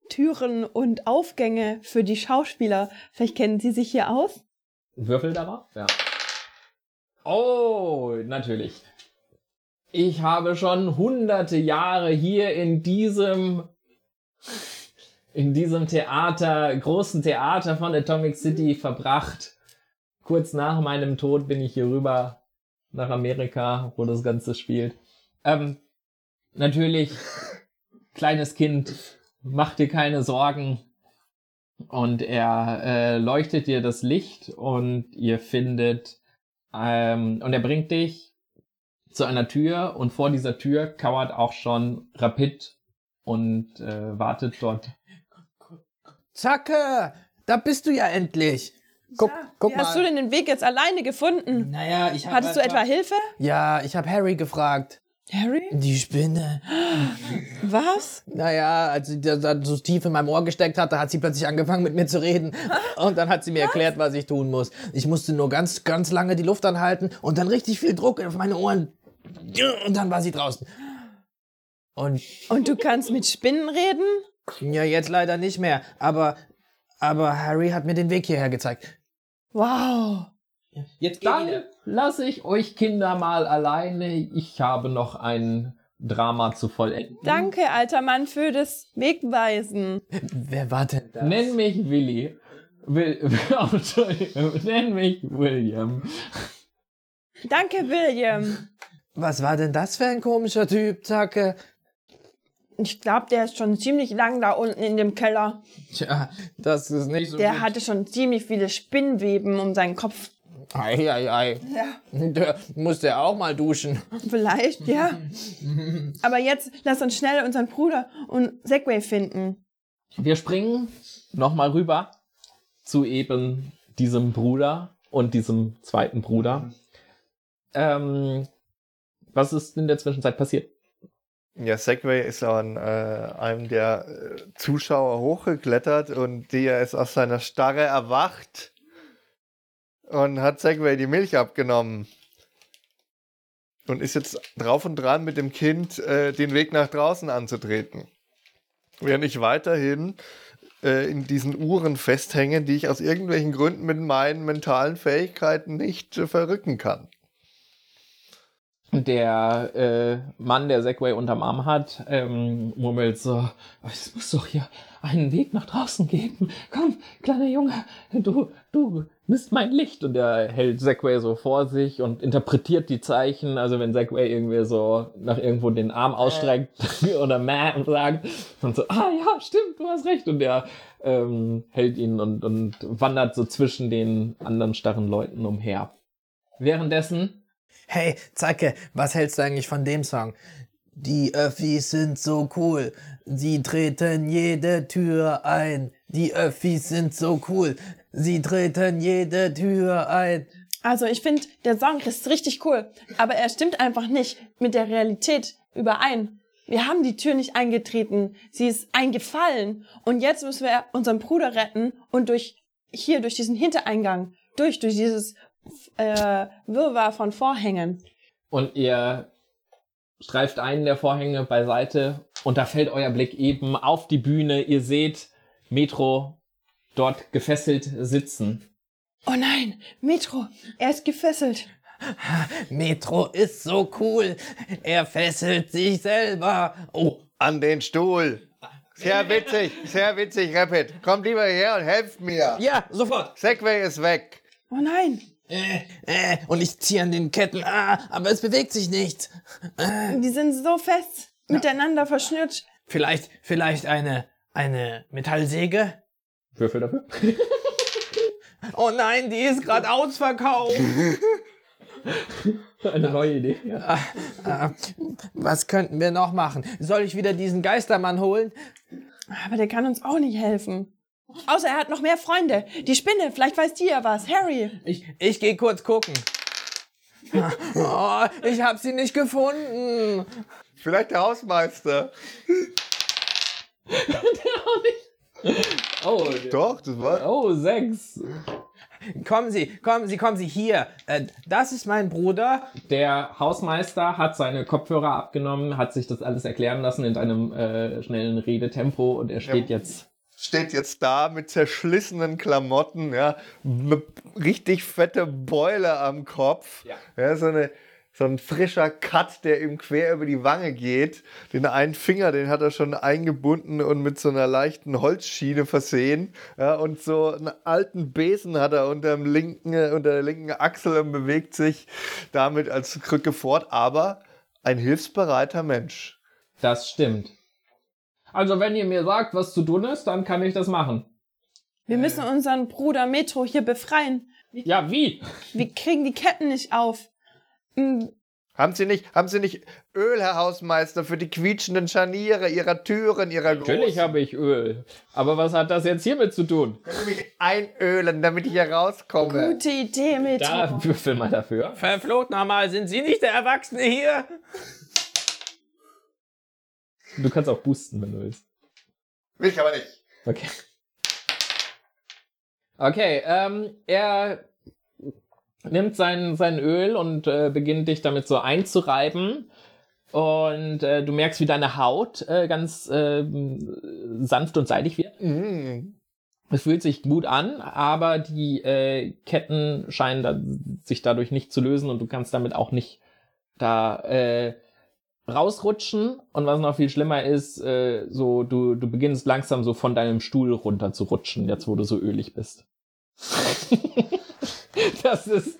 Speaker 3: Türen und Aufgänge für die Schauspieler. Vielleicht kennen Sie sich hier aus?
Speaker 1: Würfel darauf? Ja. Oh, natürlich. Ich habe schon hunderte Jahre hier in diesem, in diesem Theater, großen Theater von Atomic City verbracht. Kurz nach meinem Tod bin ich hier rüber nach Amerika, wo das Ganze spielt. Ähm, natürlich, kleines Kind, mach dir keine Sorgen. Und er äh, leuchtet dir das Licht und ihr findet ähm, und er bringt dich zu einer Tür und vor dieser Tür kauert auch schon Rapid und äh, wartet dort.
Speaker 4: Zacke, da bist du ja endlich. Guck, guck
Speaker 3: Wie
Speaker 4: mal.
Speaker 3: hast du denn den Weg jetzt alleine gefunden?
Speaker 4: naja, ich hab
Speaker 3: Hattest du etwa
Speaker 4: einfach-
Speaker 3: Hilfe?
Speaker 4: Ja, ich habe Harry gefragt.
Speaker 3: Harry?
Speaker 4: Die Spinne.
Speaker 3: Was?
Speaker 4: Naja, als sie da, da so tief in meinem Ohr gesteckt hatte, hat sie plötzlich angefangen mit mir zu reden. Und dann hat sie mir erklärt, was ich tun muss. Ich musste nur ganz, ganz lange die Luft anhalten und dann richtig viel Druck auf meine Ohren. Und dann war sie draußen. Und
Speaker 3: Und du kannst mit Spinnen reden?
Speaker 4: ja, jetzt leider nicht mehr. Aber, aber Harry hat mir den Weg hierher gezeigt.
Speaker 3: Wow.
Speaker 4: Jetzt
Speaker 1: Dann lasse ich euch Kinder mal alleine. Ich habe noch ein Drama zu vollenden.
Speaker 3: Danke, alter Mann, für das Wegweisen.
Speaker 4: Wer war denn das?
Speaker 1: Nenn mich Willi. Will, oh. Nenn mich William.
Speaker 3: Danke, William.
Speaker 4: Was war denn das für ein komischer Typ, Zacke?
Speaker 3: Ich glaube, der ist schon ziemlich lang da unten in dem Keller.
Speaker 4: Tja, das ist nicht so.
Speaker 3: Der
Speaker 4: gut.
Speaker 3: hatte schon ziemlich viele Spinnweben um seinen Kopf.
Speaker 4: Ei, ei, ei.
Speaker 3: Ja.
Speaker 4: Der musste auch mal duschen.
Speaker 3: Vielleicht, ja. Aber jetzt lass uns schnell unseren Bruder und Segway finden.
Speaker 1: Wir springen nochmal rüber zu eben diesem Bruder und diesem zweiten Bruder. Ähm, was ist in der Zwischenzeit passiert?
Speaker 2: Ja, Segway ist an äh, einem der äh, Zuschauer hochgeklettert und der ist aus seiner Starre erwacht und hat Segway die Milch abgenommen. Und ist jetzt drauf und dran, mit dem Kind äh, den Weg nach draußen anzutreten. Während ich weiterhin äh, in diesen Uhren festhänge, die ich aus irgendwelchen Gründen mit meinen mentalen Fähigkeiten nicht äh, verrücken kann.
Speaker 1: Der äh, Mann, der Segway unterm Arm hat, ähm, murmelt so, es muss doch hier einen Weg nach draußen geben. Komm, kleiner Junge, du, du bist mein Licht. Und er hält Segway so vor sich und interpretiert die Zeichen. Also wenn Segway irgendwie so nach irgendwo den Arm ausstreckt oder meh sagt und so, ah ja, stimmt, du hast recht. Und er ähm, hält ihn und, und wandert so zwischen den anderen starren Leuten umher. Währenddessen
Speaker 5: Hey, Zacke, was hältst du eigentlich von dem Song? Die Öffis sind so cool. Sie treten jede Tür ein. Die Öffis sind so cool. Sie treten jede Tür ein.
Speaker 3: Also ich finde, der Song ist richtig cool, aber er stimmt einfach nicht mit der Realität überein. Wir haben die Tür nicht eingetreten, sie ist eingefallen und jetzt müssen wir unseren Bruder retten und durch hier durch diesen Hintereingang, durch durch dieses äh, Wirrwarr von Vorhängen.
Speaker 1: und ihr streift einen der Vorhänge beiseite und da fällt euer Blick eben auf die Bühne. Ihr seht Metro dort gefesselt sitzen.
Speaker 3: Oh nein, Metro, er ist gefesselt.
Speaker 5: Metro ist so cool. Er fesselt sich selber. Oh,
Speaker 2: An den Stuhl. Sehr witzig, sehr witzig, Rapid. Kommt lieber her und helft mir.
Speaker 5: ja, sofort.
Speaker 2: Segway ist weg.
Speaker 3: Oh nein,
Speaker 5: Äh, äh, und ich ziehe an den Ketten. Ah, aber es bewegt sich nicht.
Speaker 3: die sind so fest miteinander verschnürt.
Speaker 5: Vielleicht, vielleicht eine, eine Metallsäge?
Speaker 1: Würfel dafür.
Speaker 5: Oh nein, die ist gerade ausverkauft.
Speaker 1: Eine neue Idee. Ja.
Speaker 5: Äh, was könnten wir noch machen? Soll ich wieder diesen Geistermann holen?
Speaker 3: Aber der kann uns auch nicht helfen. Außer er hat noch mehr Freunde. Die Spinne, vielleicht weiß die ja was. Harry.
Speaker 5: Ich, ich gehe kurz gucken. Oh, ich habe sie nicht gefunden.
Speaker 2: Vielleicht der Hausmeister.
Speaker 1: Oh,
Speaker 2: Doch, das war.
Speaker 1: oh, sechs.
Speaker 5: Kommen Sie, kommen Sie, kommen Sie hier. Äh, das ist mein Bruder.
Speaker 1: Der Hausmeister hat seine Kopfhörer abgenommen, hat sich das alles erklären lassen in einem äh, schnellen Redetempo und er steht jetzt.
Speaker 2: Steht jetzt da mit zerschlissenen Klamotten, ja, richtig fette Beule am Kopf.
Speaker 1: Ja.
Speaker 2: Ja, so, eine, so ein frischer Cut, der ihm quer über die Wange geht. Den einen Finger, den hat er schon eingebunden und mit so einer leichten Holzschiene versehen. Ja, und so einen alten Besen hat er unter, dem linken, unter der linken Achsel und bewegt sich damit als Krücke fort. Aber ein hilfsbereiter Mensch.
Speaker 1: Das stimmt. Also, wenn ihr mir sagt, was zu tun ist, dann kann ich das machen.
Speaker 3: Wir müssen unseren Bruder Metro hier befreien.
Speaker 1: Ja, wie?
Speaker 3: Wir kriegen die Ketten nicht auf. Mm,
Speaker 2: Haben Sie nicht, haben Sie nicht Öl, Herr Hausmeister, für die quietschenden Scharniere Ihrer Türen, Ihrer
Speaker 1: Natürlich habe ich Öl. Aber was hat das jetzt hiermit zu tun?
Speaker 2: Sie mich einölen, damit ich hier rauskomme?
Speaker 3: Gute Idee, Metro.
Speaker 1: Da würfel mal dafür.
Speaker 5: Verflucht nochmal, sind Sie nicht der Erwachsene hier?
Speaker 1: Du kannst auch boosten, wenn du willst.
Speaker 2: Will ich aber nicht.
Speaker 1: Okay. Okay, ähm, er nimmt sein, sein Öl und äh, beginnt dich damit so einzureiben. Und äh, du merkst, wie deine Haut äh, ganz äh, sanft und seidig wird.
Speaker 2: Mm.
Speaker 1: Es fühlt sich gut an, aber die äh, Ketten scheinen da, sich dadurch nicht zu lösen und du kannst damit auch nicht da äh, rausrutschen. Und was noch viel schlimmer ist, äh, so du, du beginnst langsam so von deinem Stuhl runter zu rutschen, jetzt wo du so ölig bist. das ist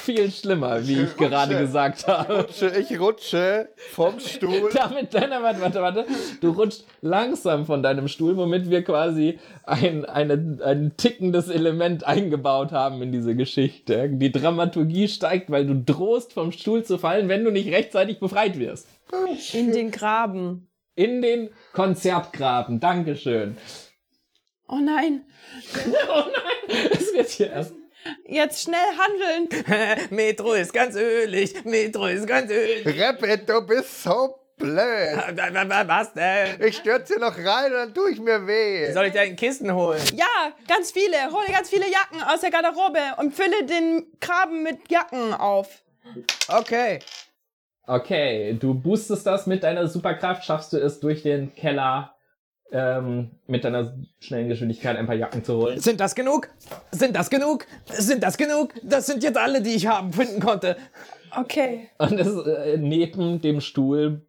Speaker 1: viel schlimmer, wie ich gerade
Speaker 2: rutsche.
Speaker 1: gesagt habe.
Speaker 2: Rutsche, ich rutsche vom Stuhl.
Speaker 1: Damit deiner, warte, warte, warte. Du rutschst langsam von deinem Stuhl, womit wir quasi ein, eine, ein tickendes Element eingebaut haben in diese Geschichte. Die Dramaturgie steigt, weil du drohst, vom Stuhl zu fallen, wenn du nicht rechtzeitig befreit wirst.
Speaker 3: In den Graben.
Speaker 1: In den Konzertgraben. Dankeschön.
Speaker 3: Oh nein,
Speaker 1: Oh nein, es wird hier erst.
Speaker 3: Jetzt schnell handeln.
Speaker 5: Metro ist ganz ölig, Metro ist ganz ölig.
Speaker 2: Rapid, du bist so blöd.
Speaker 5: Was denn?
Speaker 2: Ich stürze noch rein und dann tue ich mir weh.
Speaker 5: Soll ich dir einen Kissen holen?
Speaker 3: Ja, ganz viele. Hole ganz viele Jacken aus der Garderobe und fülle den Graben mit Jacken auf.
Speaker 5: Okay.
Speaker 1: Okay, du boostest das mit deiner Superkraft, schaffst du es durch den Keller ähm, mit deiner schnellen Geschwindigkeit ein paar Jacken zu holen.
Speaker 5: Sind das genug? Sind das genug? Sind das genug? Das sind jetzt alle, die ich haben finden konnte.
Speaker 3: Okay.
Speaker 1: Und es, äh, neben dem Stuhl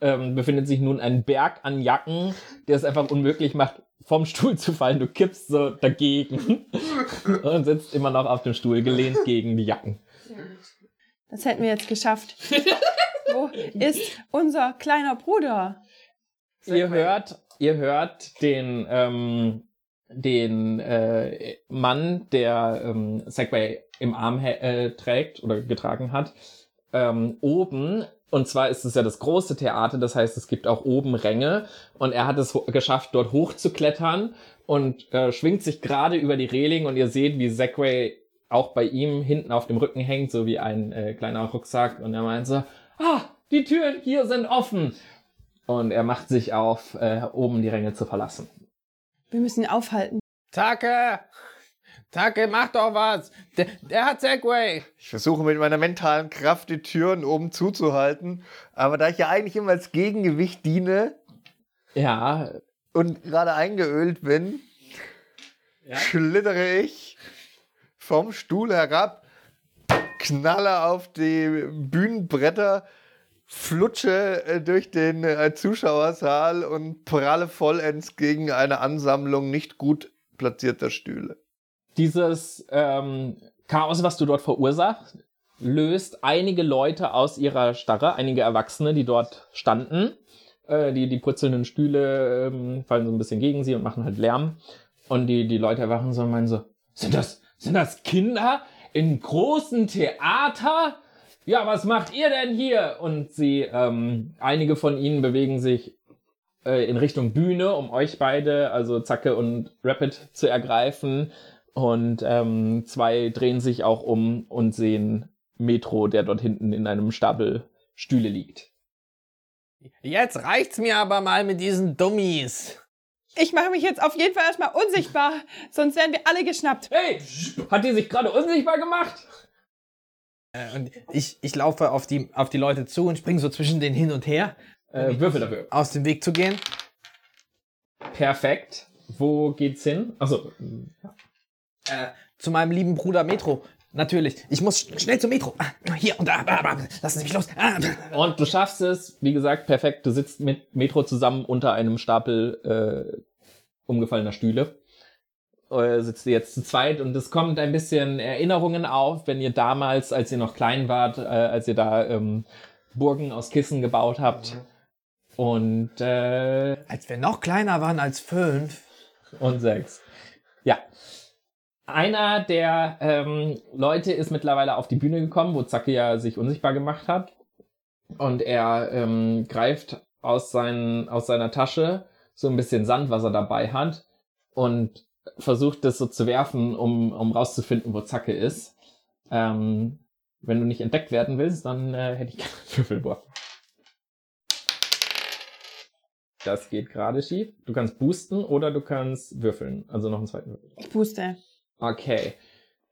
Speaker 1: ähm, befindet sich nun ein Berg an Jacken, der es einfach unmöglich macht, vom Stuhl zu fallen. Du kippst so dagegen und sitzt immer noch auf dem Stuhl, gelehnt gegen die Jacken.
Speaker 3: Das hätten wir jetzt geschafft. Wo ist unser kleiner Bruder?
Speaker 1: Ihr hört, ihr hört den, ähm, den äh, Mann, der ähm, Segway im Arm äh, trägt oder getragen hat, ähm, oben. Und zwar ist es ja das große Theater, das heißt, es gibt auch oben Ränge. Und er hat es geschafft, dort hochzuklettern und äh, schwingt sich gerade über die Reling. Und ihr seht, wie Segway auch bei ihm hinten auf dem Rücken hängt, so wie ein äh, kleiner Rucksack. Und er meint so, ah, die Türen hier sind offen. Und er macht sich auf, äh, oben die Ränge zu verlassen.
Speaker 3: Wir müssen ihn aufhalten.
Speaker 5: Take! Take, mach doch was! Der, der hat Segway!
Speaker 2: Ich versuche mit meiner mentalen Kraft die Türen oben zuzuhalten, aber da ich ja eigentlich immer als Gegengewicht diene
Speaker 1: Ja,
Speaker 2: und gerade eingeölt bin, schlittere ich vom Stuhl herab, knalle auf die Bühnenbretter, flutsche äh, durch den äh, Zuschauersaal und pralle vollends gegen eine Ansammlung nicht gut platzierter Stühle.
Speaker 1: dieses ähm, Chaos, was du dort verursachst, löst einige Leute aus ihrer Starre, einige Erwachsene, die dort standen. Äh, die, die purzelnden Stühle ähm, fallen so ein bisschen gegen sie und machen halt Lärm. Und die, die Leute erwachen so und meinen so, sind das, sind das Kinder in großen Theater? Ja, was macht ihr denn hier? Und sie, ähm, einige von ihnen bewegen sich äh, in Richtung Bühne, um euch beide, also Zacke und Rapid, zu ergreifen. Und ähm, zwei drehen sich auch um und sehen Metro, der dort hinten in einem Stapel Stühle liegt.
Speaker 5: Jetzt reicht's mir aber mal mit diesen Dummies.
Speaker 3: Ich mache mich jetzt auf jeden Fall erstmal unsichtbar, sonst werden wir alle geschnappt.
Speaker 1: Hey, hat die sich gerade unsichtbar gemacht?
Speaker 5: Äh, Und ich, ich laufe auf die, auf die Leute zu und springe so zwischen denen hin und her,
Speaker 1: Äh, Würfel dafür.
Speaker 5: aus dem Weg zu gehen.
Speaker 1: Perfekt. Wo geht's hin? Also
Speaker 5: Äh, zu meinem lieben Bruder Metro. Natürlich. Ich muss sch- schnell zum Metro. Ah, Hier und da. Ah, Lassen Sie mich los. Ah.
Speaker 1: Und du schaffst es, wie gesagt, perfekt. Du sitzt mit Metro zusammen unter einem Stapel äh, umgefallener Stühle. Äh, sitzt ihr jetzt zu zweit und es kommt ein bisschen Erinnerungen auf, wenn ihr damals, als ihr noch klein wart, äh, als ihr da ähm, Burgen aus Kissen gebaut habt. Und, äh,
Speaker 5: Als wir noch kleiner waren als fünf.
Speaker 1: und sechs. Ja. Einer der ähm, Leute ist mittlerweile auf die Bühne gekommen, wo Zacke ja sich unsichtbar gemacht hat. Und er ähm, greift aus, seinen, aus seiner Tasche so ein bisschen Sand, was er dabei hat, und versucht das so zu werfen, um, um rauszufinden, wo Zacke ist. Ähm, wenn du nicht entdeckt werden willst, dann äh, hätte ich gerne einen Würfelwurf. Das geht gerade schief. Du kannst boosten oder du kannst würfeln. Also noch einen zweiten Würfel.
Speaker 3: Ich puste.
Speaker 1: Okay.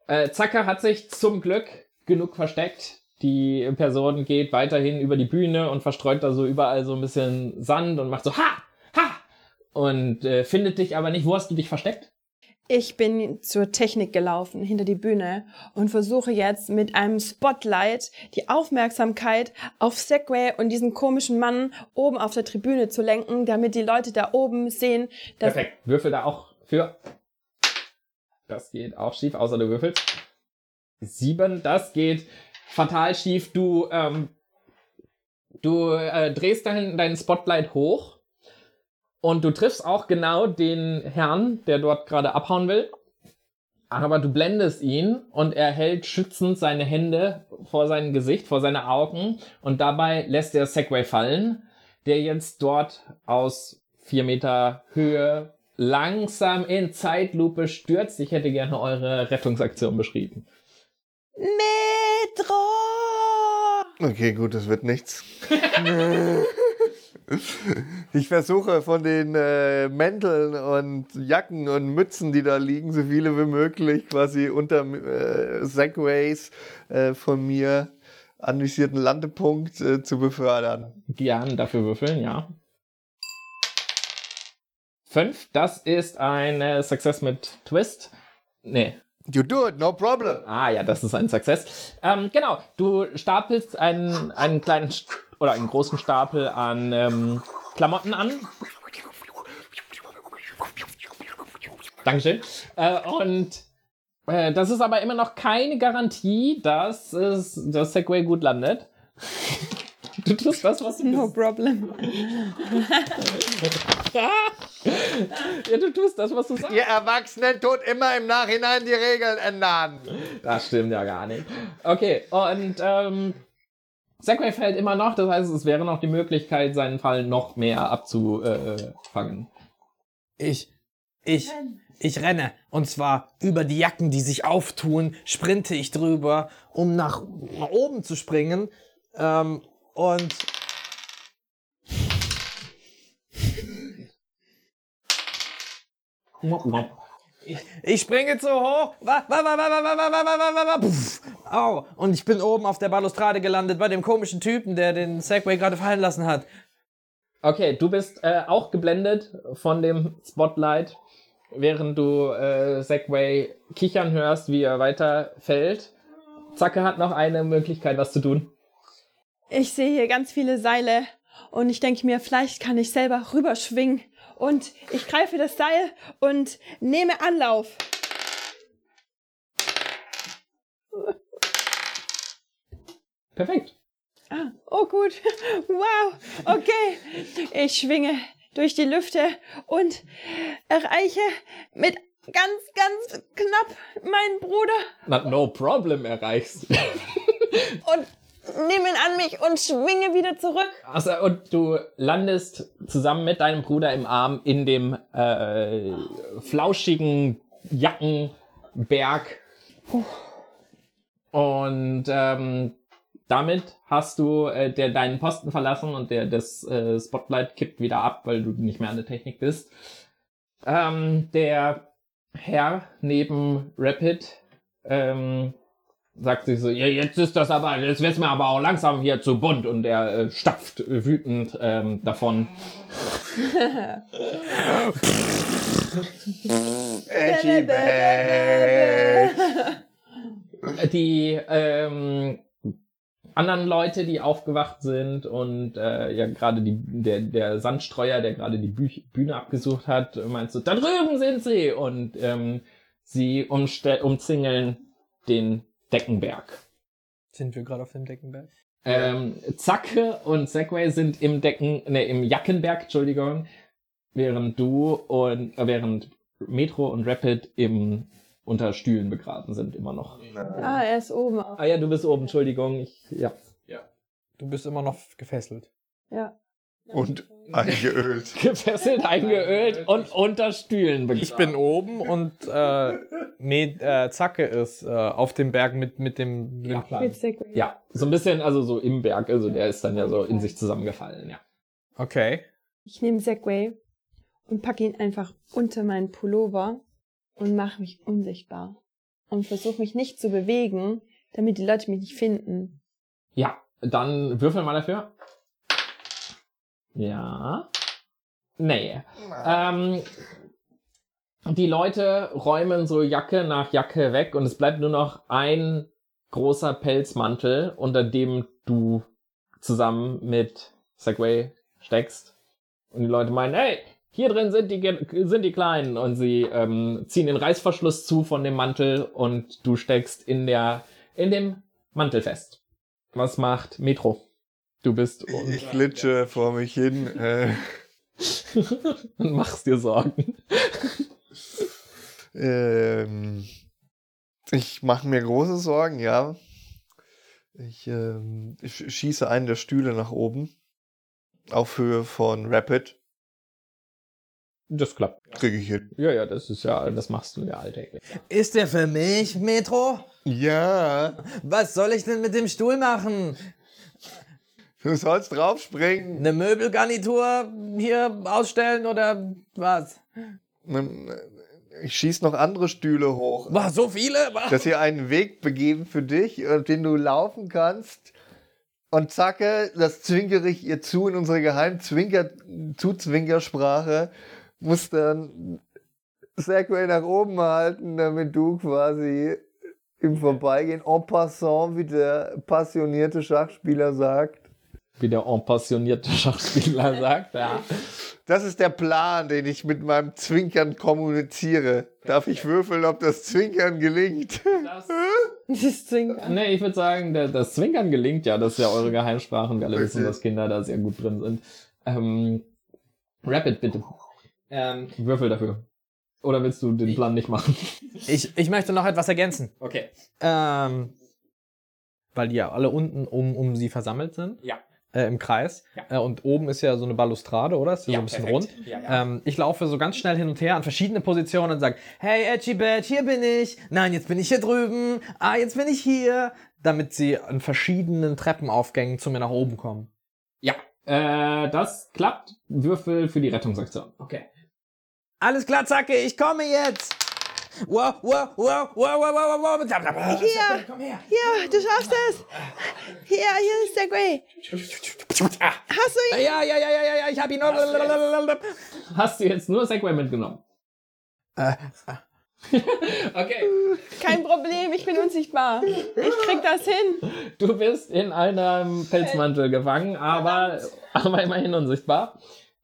Speaker 1: Äh, Zacker hat sich zum Glück genug versteckt. Die Person geht weiterhin über die Bühne und verstreut da so überall so ein bisschen Sand und macht so Ha! Ha! Und äh, findet dich aber nicht. Wo hast du dich versteckt?
Speaker 3: Ich bin zur Technik gelaufen, hinter die Bühne und versuche jetzt mit einem Spotlight die Aufmerksamkeit auf Segway und diesen komischen Mann oben auf der Tribüne zu lenken, damit die Leute da oben sehen, dass
Speaker 1: Perfekt. Würfel da auch für. Das geht auch schief, außer du würfelst. Sieben, das geht fatal schief. Du, ähm, du äh, drehst dein, dein Spotlight hoch und du triffst auch genau den Herrn, der dort gerade abhauen will. Aber du blendest ihn und er hält schützend seine Hände vor sein Gesicht, vor seine Augen und dabei lässt er Segway fallen, der jetzt dort aus vier Meter Höhe langsam in Zeitlupe stürzt. Ich hätte gerne eure Rettungsaktion beschrieben.
Speaker 3: Metro!
Speaker 2: Okay, gut, das wird nichts. Ich versuche von den äh, Mänteln und Jacken und Mützen, die da liegen, so viele wie möglich quasi unter äh, Segways äh, von mir anvisierten Landepunkt äh, zu befördern.
Speaker 1: Gern dafür würfeln, ja. Fünf, das ist ein Success mit Twist. Nee.
Speaker 2: You do it, no problem.
Speaker 1: Ah ja, das ist ein Success. Ähm, genau, du stapelst einen, einen kleinen oder einen großen Stapel an ähm, Klamotten an. Dankeschön. Äh, und äh, das ist aber immer noch keine Garantie, dass es, das Segway gut landet. Du tust das, was du
Speaker 3: No problem.
Speaker 1: Ja, du tust das, was du sagst.
Speaker 2: Ihr Erwachsenen tut immer im Nachhinein die Regeln ändern.
Speaker 1: Das stimmt ja gar nicht. Okay, und ähm, Segway fällt immer noch, das heißt, es wäre noch die Möglichkeit, seinen Fall noch mehr abzufangen.
Speaker 5: Ich, ich, ich renne. Und zwar über die Jacken, die sich auftun, sprinte ich drüber, um nach oben zu springen. Ähm, und ich, springe zu hoch. Au. Und ich bin oben auf der Balustrade gelandet bei dem komischen Typen, der den Segway gerade fallen lassen hat.
Speaker 1: Okay, du bist äh, auch geblendet von dem Spotlight, während du äh, Segway kichern hörst, wie er weiterfällt. Zacke hat noch eine Möglichkeit, was zu tun.
Speaker 3: Ich sehe hier ganz viele Seile und ich denke mir, vielleicht kann ich selber rüberschwingen. Und ich greife das Seil und nehme Anlauf.
Speaker 1: Perfekt.
Speaker 3: Ah, oh gut. Wow. Okay. Ich schwinge durch die Lüfte und erreiche mit ganz, ganz knapp meinen Bruder
Speaker 1: Na, no problem erreichst.
Speaker 3: und nehme ihn an mich und schwinge wieder zurück.
Speaker 1: Also, und du landest zusammen mit deinem Bruder im Arm in dem äh, flauschigen Jackenberg. Und ähm, damit hast du äh, der, deinen Posten verlassen und der, das äh, Spotlight kippt wieder ab, weil du nicht mehr an der Technik bist. Ähm, der Herr neben Rapid ähm, sagt sich so, ja, jetzt ist das aber, jetzt wird's mir aber auch langsam hier zu bunt und er äh, stapft äh, wütend ähm, davon. Die ähm, anderen Leute, die aufgewacht sind und äh, ja gerade die der der Sandstreuer, der gerade die Büch Bühne abgesucht hat, meinst du, da drüben sind sie und ähm, sie umzingeln den Deckenberg.
Speaker 4: Sind wir gerade auf dem Deckenberg?
Speaker 1: Ähm, Zacke und Segway sind im Decken, ne, im Jackenberg, Entschuldigung, während du und äh, während Metro und Rapid im unter Stühlen begraben sind immer noch.
Speaker 3: Ah, er ist oben.
Speaker 1: Ah ja, du bist oben, Entschuldigung. Ich, ja.
Speaker 4: Du bist immer noch gefesselt.
Speaker 3: Ja.
Speaker 2: Und eingeölt.
Speaker 1: Gefesselt, eingeölt und unter Stühlen begraben.
Speaker 4: Ich bin oben und äh, Med, äh, Zacke ist äh, auf dem Berg mit, mit dem
Speaker 1: Ja.
Speaker 4: Windplan.
Speaker 3: Mit Segway.
Speaker 1: Ja, so ein bisschen, also so im Berg, also der ist dann ja so in sich zusammengefallen, ja.
Speaker 4: Okay.
Speaker 3: Ich nehme Segway und packe ihn einfach unter meinen Pullover und mache mich unsichtbar. Und versuche mich nicht zu bewegen, damit die Leute mich nicht finden.
Speaker 1: Ja, dann würfel mal dafür. Ja. Nee. Ähm, die Leute räumen so Jacke nach Jacke weg und es bleibt nur noch ein großer Pelzmantel, unter dem du zusammen mit Segway steckst. Und die Leute meinen, hey, hier drin sind die, sind die Kleinen. Und sie ähm, ziehen den Reißverschluss zu von dem Mantel und du steckst in der, in dem Mantel fest. Was macht Metro? Du bist und,
Speaker 2: Ich glitsche vor mich hin. Äh,
Speaker 1: und machst dir Sorgen.
Speaker 2: ähm, ich mache mir große Sorgen, ja. Ich, ähm, ich schieße einen der Stühle nach oben. Auf Höhe von Rapid.
Speaker 1: Das klappt.
Speaker 2: Kriege ich hin.
Speaker 1: Ja, ja, das ist ja, das machst du ja alltäglich.
Speaker 5: Ist der für mich, Metro?
Speaker 2: Ja,
Speaker 5: Was soll ich denn mit dem Stuhl machen?
Speaker 2: Du sollst draufspringen.
Speaker 5: Eine Möbelgarnitur hier ausstellen oder was?
Speaker 2: Ich schieß noch andere Stühle hoch.
Speaker 5: Boah, so viele? Boah.
Speaker 2: dass wir einen Weg begeben für dich, auf den du laufen kannst. Und zacke, das zwinkere ich ihr zu in unsere geheim Zwinker Zuzwinkersprache, muss dann Segway nach oben halten, damit du quasi im Vorbeigehen en passant, wie der passionierte Schachspieler sagt.
Speaker 1: Wie der enpassionierte Schachspieler sagt, ja.
Speaker 2: Das ist der Plan, den ich mit meinem Zwinkern kommuniziere. Darf ich würfeln, ob das Zwinkern gelingt?
Speaker 1: Das,
Speaker 3: Das Zwinkern.
Speaker 1: nee, ich würde sagen, der, das Zwinkern gelingt ja, das ist ja eure Geheimsprache und wir alle wissen, dass Kinder da sehr gut drin sind. Ähm, Rapid, bitte. Ähm, Würfel dafür. Oder willst du den Plan nicht machen?
Speaker 4: Ich, ich möchte noch etwas ergänzen.
Speaker 1: Okay.
Speaker 4: Ähm, weil die ja alle unten um, um sie versammelt sind.
Speaker 1: Ja.
Speaker 4: Äh, Im Kreis.
Speaker 1: Ja.
Speaker 4: Äh, und oben ist ja so eine Balustrade, oder? Ist ja, so ein bisschen
Speaker 1: perfekt.
Speaker 4: rund.
Speaker 1: Ja, ja.
Speaker 4: Ähm, ich laufe so ganz schnell hin und her an verschiedene Positionen und sage, hey Edgy Badge, hier bin ich. Nein, jetzt bin ich hier drüben. Ah, jetzt bin ich hier. Damit sie an verschiedenen Treppenaufgängen zu mir nach oben kommen.
Speaker 1: Ja. Äh, das klappt. Würfel für die Rettungsaktion. Okay.
Speaker 5: Alles klar, Zacke, ich komme jetzt. Wow, wow, wow, wow, wow, wow, wow.
Speaker 3: Hier,
Speaker 5: Komm her.
Speaker 3: hier, du schaffst es. Hier, hier ist der Grey. Hast du ihn?
Speaker 4: Ja, ja, ja, ja, ja, ja, ich hab ihn.
Speaker 1: Hast du jetzt nur Segway mitgenommen?
Speaker 5: Äh,
Speaker 1: okay.
Speaker 3: Kein Problem, ich bin unsichtbar. Ich krieg das hin.
Speaker 1: Du bist in einem Pelzmantel gefangen, aber, aber immerhin unsichtbar.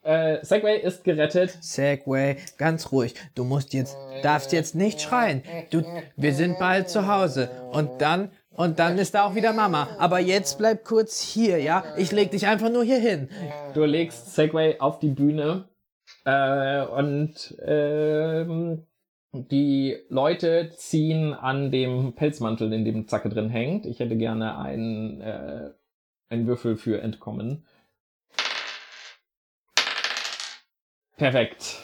Speaker 1: Äh, Segway ist gerettet.
Speaker 5: Segway, ganz ruhig. Du musst jetzt, darfst jetzt nicht schreien. Du, wir sind bald zu Hause. Und dann, und dann ist da auch wieder Mama. Aber jetzt bleib kurz hier, ja? Ich leg dich einfach nur hier hin.
Speaker 1: Du legst Segway auf die Bühne äh, und ähm, die Leute ziehen an dem Pelzmantel, in dem Zacke drin hängt. Ich hätte gerne einen, äh, einen Würfel für Entkommen. Perfekt.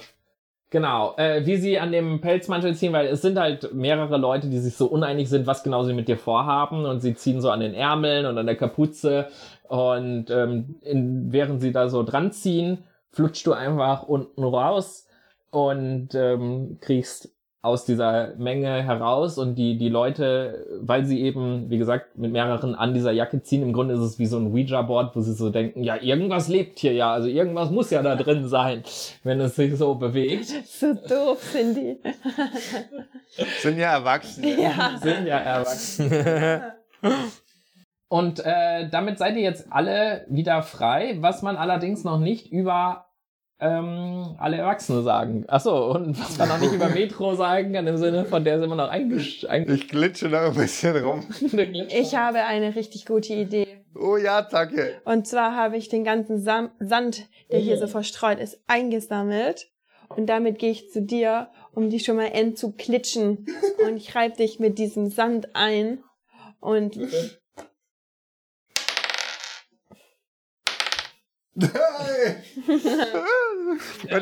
Speaker 1: Genau, äh, wie sie an dem Pelzmantel ziehen, weil es sind halt mehrere Leute, die sich so uneinig sind, was genau sie mit dir vorhaben und sie ziehen so an den Ärmeln und an der Kapuze und ähm, in, während sie da so dran ziehen, flutschst du einfach unten raus und ähm, kriegst aus dieser Menge heraus und die, die Leute, weil sie eben, wie gesagt, mit mehreren an dieser Jacke ziehen, im Grunde ist es wie so ein Ouija-Board, wo sie so denken, ja, irgendwas lebt hier ja, also irgendwas muss ja da drin sein, wenn es sich so bewegt.
Speaker 3: So doof sind die.
Speaker 2: Sind ja Erwachsene.
Speaker 3: Ja.
Speaker 1: sind ja erwachsen. Und äh, damit seid ihr jetzt alle wieder frei, was man allerdings noch nicht über ähm, alle Erwachsene sagen. Achso, und was man noch nicht über Metro sagen kann, im Sinne von der sind wir noch eingesch...
Speaker 2: Ich glitsche noch ein bisschen rum.
Speaker 3: Ich habe eine richtig gute Idee.
Speaker 2: Oh ja, Zacke.
Speaker 3: Und zwar habe ich den ganzen Sam Sand, der hier so verstreut ist, eingesammelt. Und damit gehe ich zu dir, um dich schon mal entzuklitschen. Und ich reibe dich mit diesem Sand ein. Und
Speaker 2: und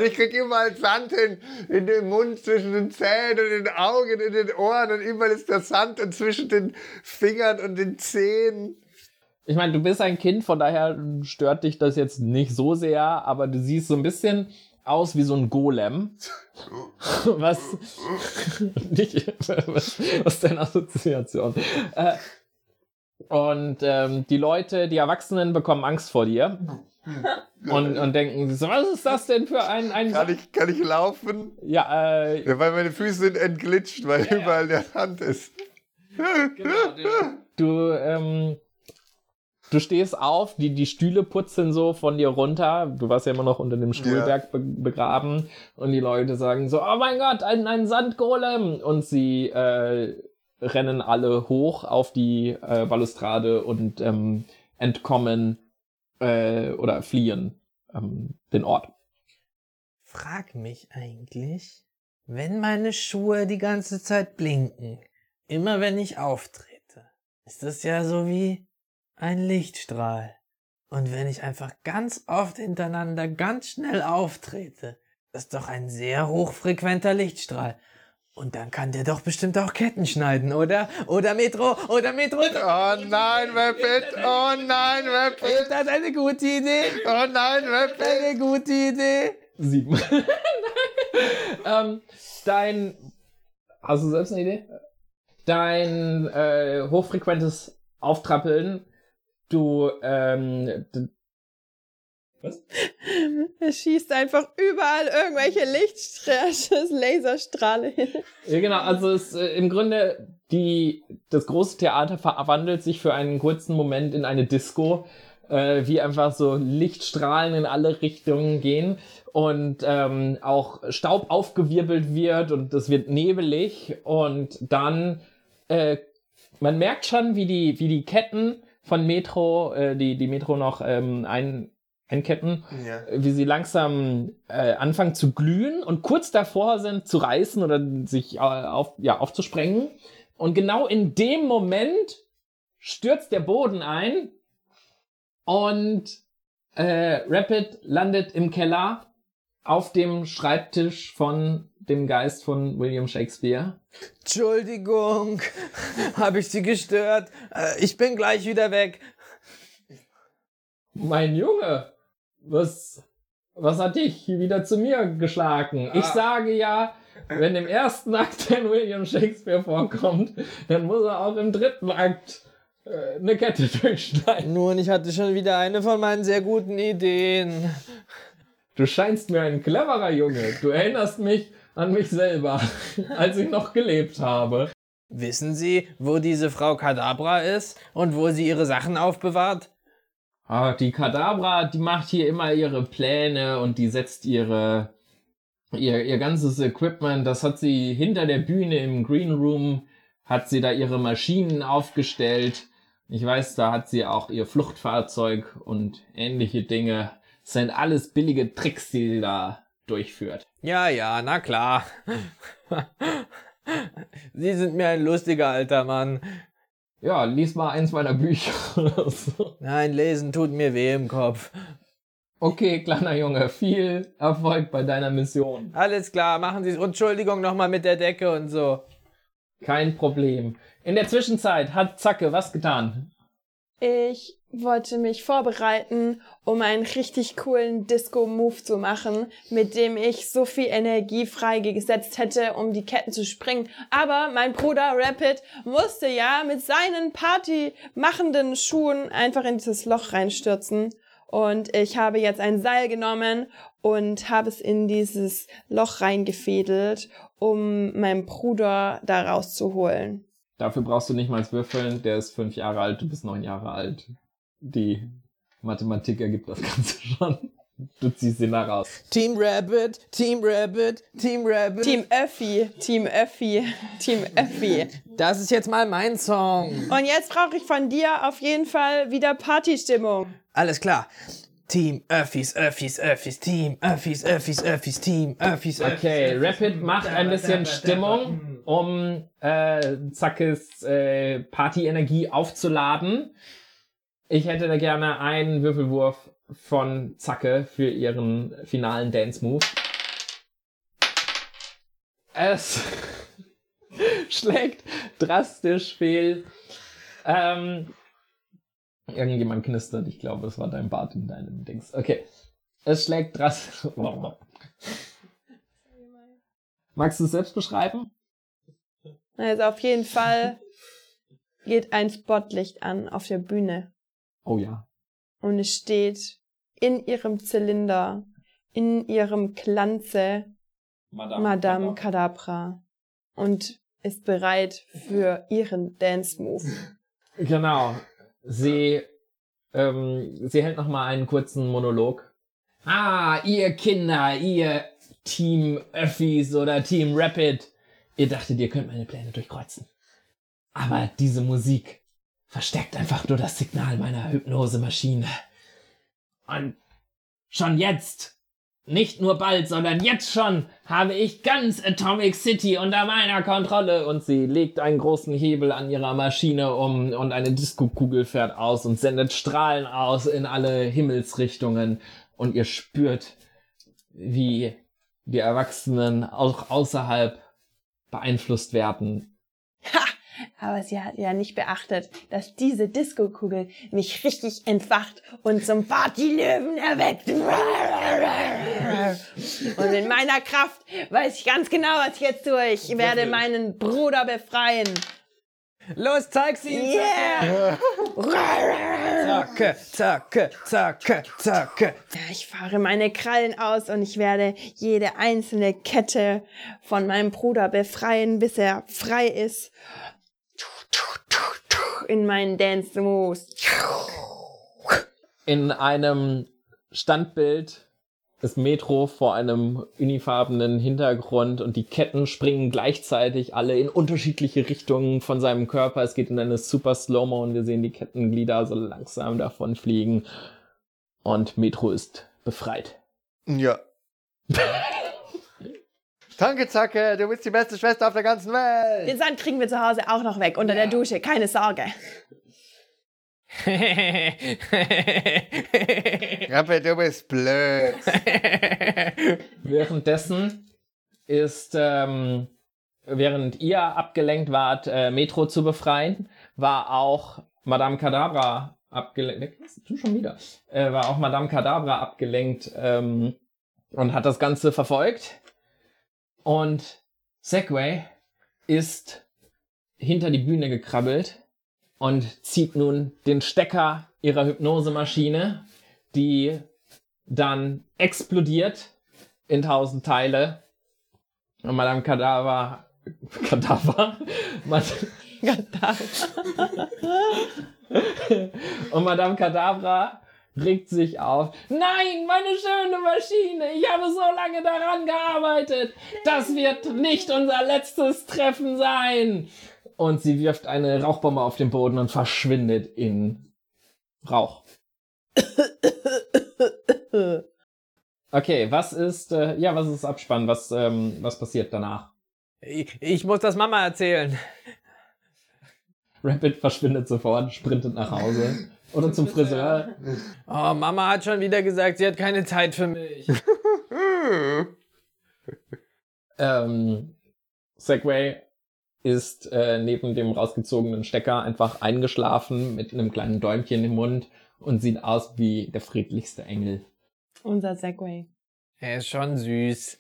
Speaker 2: ich krieg überall Sand in, in den Mund, zwischen den Zähnen und den Augen, in den Ohren und überall ist der Sand zwischen den Fingern und den Zehen.
Speaker 1: Ich meine, du bist ein Kind, von daher stört dich das jetzt nicht so sehr, aber du siehst so ein bisschen aus wie so ein Golem. Was nicht, was, was deine Assoziation? Äh, und ähm, die Leute, die Erwachsenen bekommen Angst vor dir und, und denken, was ist das denn für ein, ein
Speaker 2: Kann ich, kann ich laufen?
Speaker 1: ja, äh,
Speaker 2: Ja, weil meine Füße sind entglitscht, weil überall der Sand ist.
Speaker 1: Genau, du, du, ähm, du stehst auf, die, die Stühle putzeln so von dir runter. Du warst ja immer noch unter dem Stuhlberg be begraben. Und die Leute sagen so, oh mein Gott, ein, ein Sandgolem. Und sie äh, rennen alle hoch auf die äh, Balustrade und ähm, entkommen äh, oder fliehen ähm, den Ort.
Speaker 5: Frag mich eigentlich, wenn meine Schuhe die ganze Zeit blinken, immer wenn ich auftrete, ist das ja so wie ein Lichtstrahl. Und wenn ich einfach ganz oft hintereinander ganz schnell auftrete, ist doch ein sehr hochfrequenter Lichtstrahl. Und dann kann der doch bestimmt auch Ketten schneiden, oder? Oder Metro, oder Metro.
Speaker 2: Oh nein, Rapid! Oh nein,
Speaker 5: Ist
Speaker 2: Rapid!
Speaker 5: das eine gute Idee?
Speaker 2: Oh nein, Rapid!
Speaker 5: Eine gute Idee?
Speaker 1: Sieben. ähm, dein. Hast du selbst eine Idee? Dein äh, hochfrequentes Auftrappeln. Du, ähm, d-
Speaker 3: Er schießt einfach überall irgendwelche Lichtstrahlen, Laserstrahle hin.
Speaker 1: Ja, genau, also es, äh, im Grunde die, das große Theater verwandelt sich für einen kurzen Moment in eine Disco, äh, wie einfach so Lichtstrahlen in alle Richtungen gehen und ähm, auch Staub aufgewirbelt wird und es wird nebelig und dann äh, man merkt schon, wie die, wie die Ketten von Metro, äh, die, die Metro noch ähm, ein, einketten,
Speaker 2: Ja.
Speaker 1: wie sie langsam äh, anfangen zu glühen und kurz davor sind zu reißen oder sich äh, auf, ja, aufzusprengen. Und genau in dem Moment stürzt der Boden ein und äh, Rapid landet im Keller auf dem Schreibtisch von dem Geist von William Shakespeare.
Speaker 5: Entschuldigung, habe ich Sie gestört? Äh, Ich bin gleich wieder weg.
Speaker 1: Mein Junge, was, was hat dich wieder zu mir geschlagen? Ich sage ja, wenn im ersten Akt ein William Shakespeare vorkommt, dann muss er auch im dritten Akt äh, eine Kette durchschneiden.
Speaker 5: Nun, ich hatte schon wieder eine von meinen sehr guten Ideen.
Speaker 1: Du scheinst mir ein cleverer Junge. Du erinnerst mich an mich selber, als ich noch gelebt habe.
Speaker 5: Wissen Sie, wo diese Frau Kadabra ist und wo sie ihre Sachen aufbewahrt?
Speaker 1: Ah, die Kadabra, die macht hier immer ihre Pläne und die setzt ihre ihr, ihr ganzes Equipment, das hat sie hinter der Bühne im Green Room, hat sie da ihre Maschinen aufgestellt. Ich weiß, da hat sie auch ihr Fluchtfahrzeug und ähnliche Dinge. Das sind alles billige Tricks, die sie da durchführt.
Speaker 5: Ja, ja, na klar. Sie sind mir ein lustiger alter Mann.
Speaker 1: Ja, lies mal eins meiner Bücher oder so.
Speaker 5: Nein, lesen tut mir weh im Kopf.
Speaker 1: Okay, kleiner Junge, viel Erfolg bei deiner Mission.
Speaker 5: Alles klar, machen Sie es. Entschuldigung nochmal mit der Decke und so.
Speaker 1: Kein Problem. In der Zwischenzeit hat Zacke was getan.
Speaker 3: Ich wollte mich vorbereiten, um einen richtig coolen Disco-Move zu machen, mit dem ich so viel Energie freigesetzt hätte, um die Ketten zu springen. Aber mein Bruder Rapid musste ja mit seinen partymachenden Schuhen einfach in dieses Loch reinstürzen. Und ich habe jetzt ein Seil genommen und habe es in dieses Loch reingefädelt, um meinen Bruder da rauszuholen.
Speaker 1: Dafür brauchst du nicht mal würfeln. Der ist fünf Jahre alt, du bist neun Jahre alt. Die Mathematik ergibt das Ganze schon. Du ziehst ihn da raus.
Speaker 5: Team Rabbit, Team Rabbit, Team Rabbit.
Speaker 3: Team Öffi, Team Öffi, Team Öffi.
Speaker 5: Das ist jetzt mal mein Song.
Speaker 3: Und jetzt brauche ich von dir auf jeden Fall wieder Partystimmung.
Speaker 5: Alles klar. Team Öffis, Öffis, Öffis, Team Öffis, Öffis, Öffis, Team Öffis, Öffis.
Speaker 1: Okay, Rapid macht ein bisschen Stimmung, um äh, Zackes äh, Partyenergie aufzuladen. Ich hätte da gerne einen Würfelwurf von Zacke für ihren finalen Dance-Move. Es schlägt drastisch fehl. Ähm, irgendjemand knistert, ich glaube, es war dein Bart in deinem Dings. Okay. Es schlägt drastisch. Magst du es selbst beschreiben?
Speaker 3: Also auf jeden Fall geht ein Spotlicht an auf der Bühne
Speaker 1: Oh ja.
Speaker 3: und es steht in ihrem Zylinder, in ihrem Glanze Madame Kadabra und ist bereit für ihren Dance-Move.
Speaker 1: Genau. Sie, ähm, sie hält noch mal einen kurzen Monolog. Ah, ihr Kinder, ihr Team Öffis oder Team Rapid. Ihr dachtet, ihr könnt meine Pläne durchkreuzen. Aber diese Musik verstärkt einfach nur das Signal meiner Hypnosemaschine. Und schon jetzt, nicht nur bald, sondern jetzt schon, habe ich ganz Atomic City unter meiner Kontrolle. Und sie legt einen großen Hebel an ihrer Maschine um und eine Disco-Kugel fährt aus und sendet Strahlen aus in alle Himmelsrichtungen. Und ihr spürt, wie die Erwachsenen auch außerhalb beeinflusst werden.
Speaker 3: Aber sie hat ja nicht beachtet, dass diese Disco-Kugel mich richtig entfacht und zum Partylöwen erweckt. Und in meiner Kraft weiß ich ganz genau, was ich jetzt tue. Ich werde meinen Bruder befreien.
Speaker 4: Los, zeig's ihm!
Speaker 3: Yeah!
Speaker 4: Zacke, zacke, zacke, zacke.
Speaker 3: Ich fahre meine Krallen aus und ich werde jede einzelne Kette von meinem Bruder befreien, bis er frei ist. In meinen Dance Moves.
Speaker 1: In einem Standbild ist Metro vor einem unifarbenen Hintergrund und die Ketten springen gleichzeitig alle in unterschiedliche Richtungen von seinem Körper. Es geht in eine super Slow-Mo und wir sehen die Kettenglieder so langsam davon fliegen. Und Metro ist befreit.
Speaker 2: Ja. Danke, Zacke, du bist die beste Schwester auf der ganzen Welt.
Speaker 3: Den Sand kriegen wir zu Hause auch noch weg, unter der Dusche, keine Sorge.
Speaker 2: Rappe, du bist blöd.
Speaker 1: Währenddessen ist, ähm, während ihr abgelenkt wart, äh, Metro zu befreien, war auch Madame Kadabra abgelenkt. Du schon wieder. Äh, war auch Madame Kadabra abgelenkt ähm, und hat das Ganze verfolgt. Und Segway ist hinter die Bühne gekrabbelt und zieht nun den Stecker ihrer Hypnosemaschine, die dann explodiert in tausend Teile. Und Madame Kadaver, Kadaver, Mad- und Madame Kadabra regt sich auf. Nein, meine schöne Maschine, ich habe so lange daran gearbeitet. Das wird nicht unser letztes Treffen sein. Und sie wirft eine Rauchbombe auf den Boden und verschwindet in Rauch. Okay, was ist, äh, ja, was ist Abspann? Was, ähm, was passiert danach?
Speaker 4: Ich, ich muss das Mama erzählen.
Speaker 1: Rapid verschwindet sofort, sprintet nach Hause. Oder zum Friseur.
Speaker 4: Oh, Mama hat schon wieder gesagt, sie hat keine Zeit für mich.
Speaker 1: Ähm, Segway ist äh, neben dem rausgezogenen Stecker einfach eingeschlafen mit einem kleinen Däumchen im Mund und sieht aus wie der friedlichste Engel.
Speaker 3: Unser Segway.
Speaker 4: Er ist schon süß.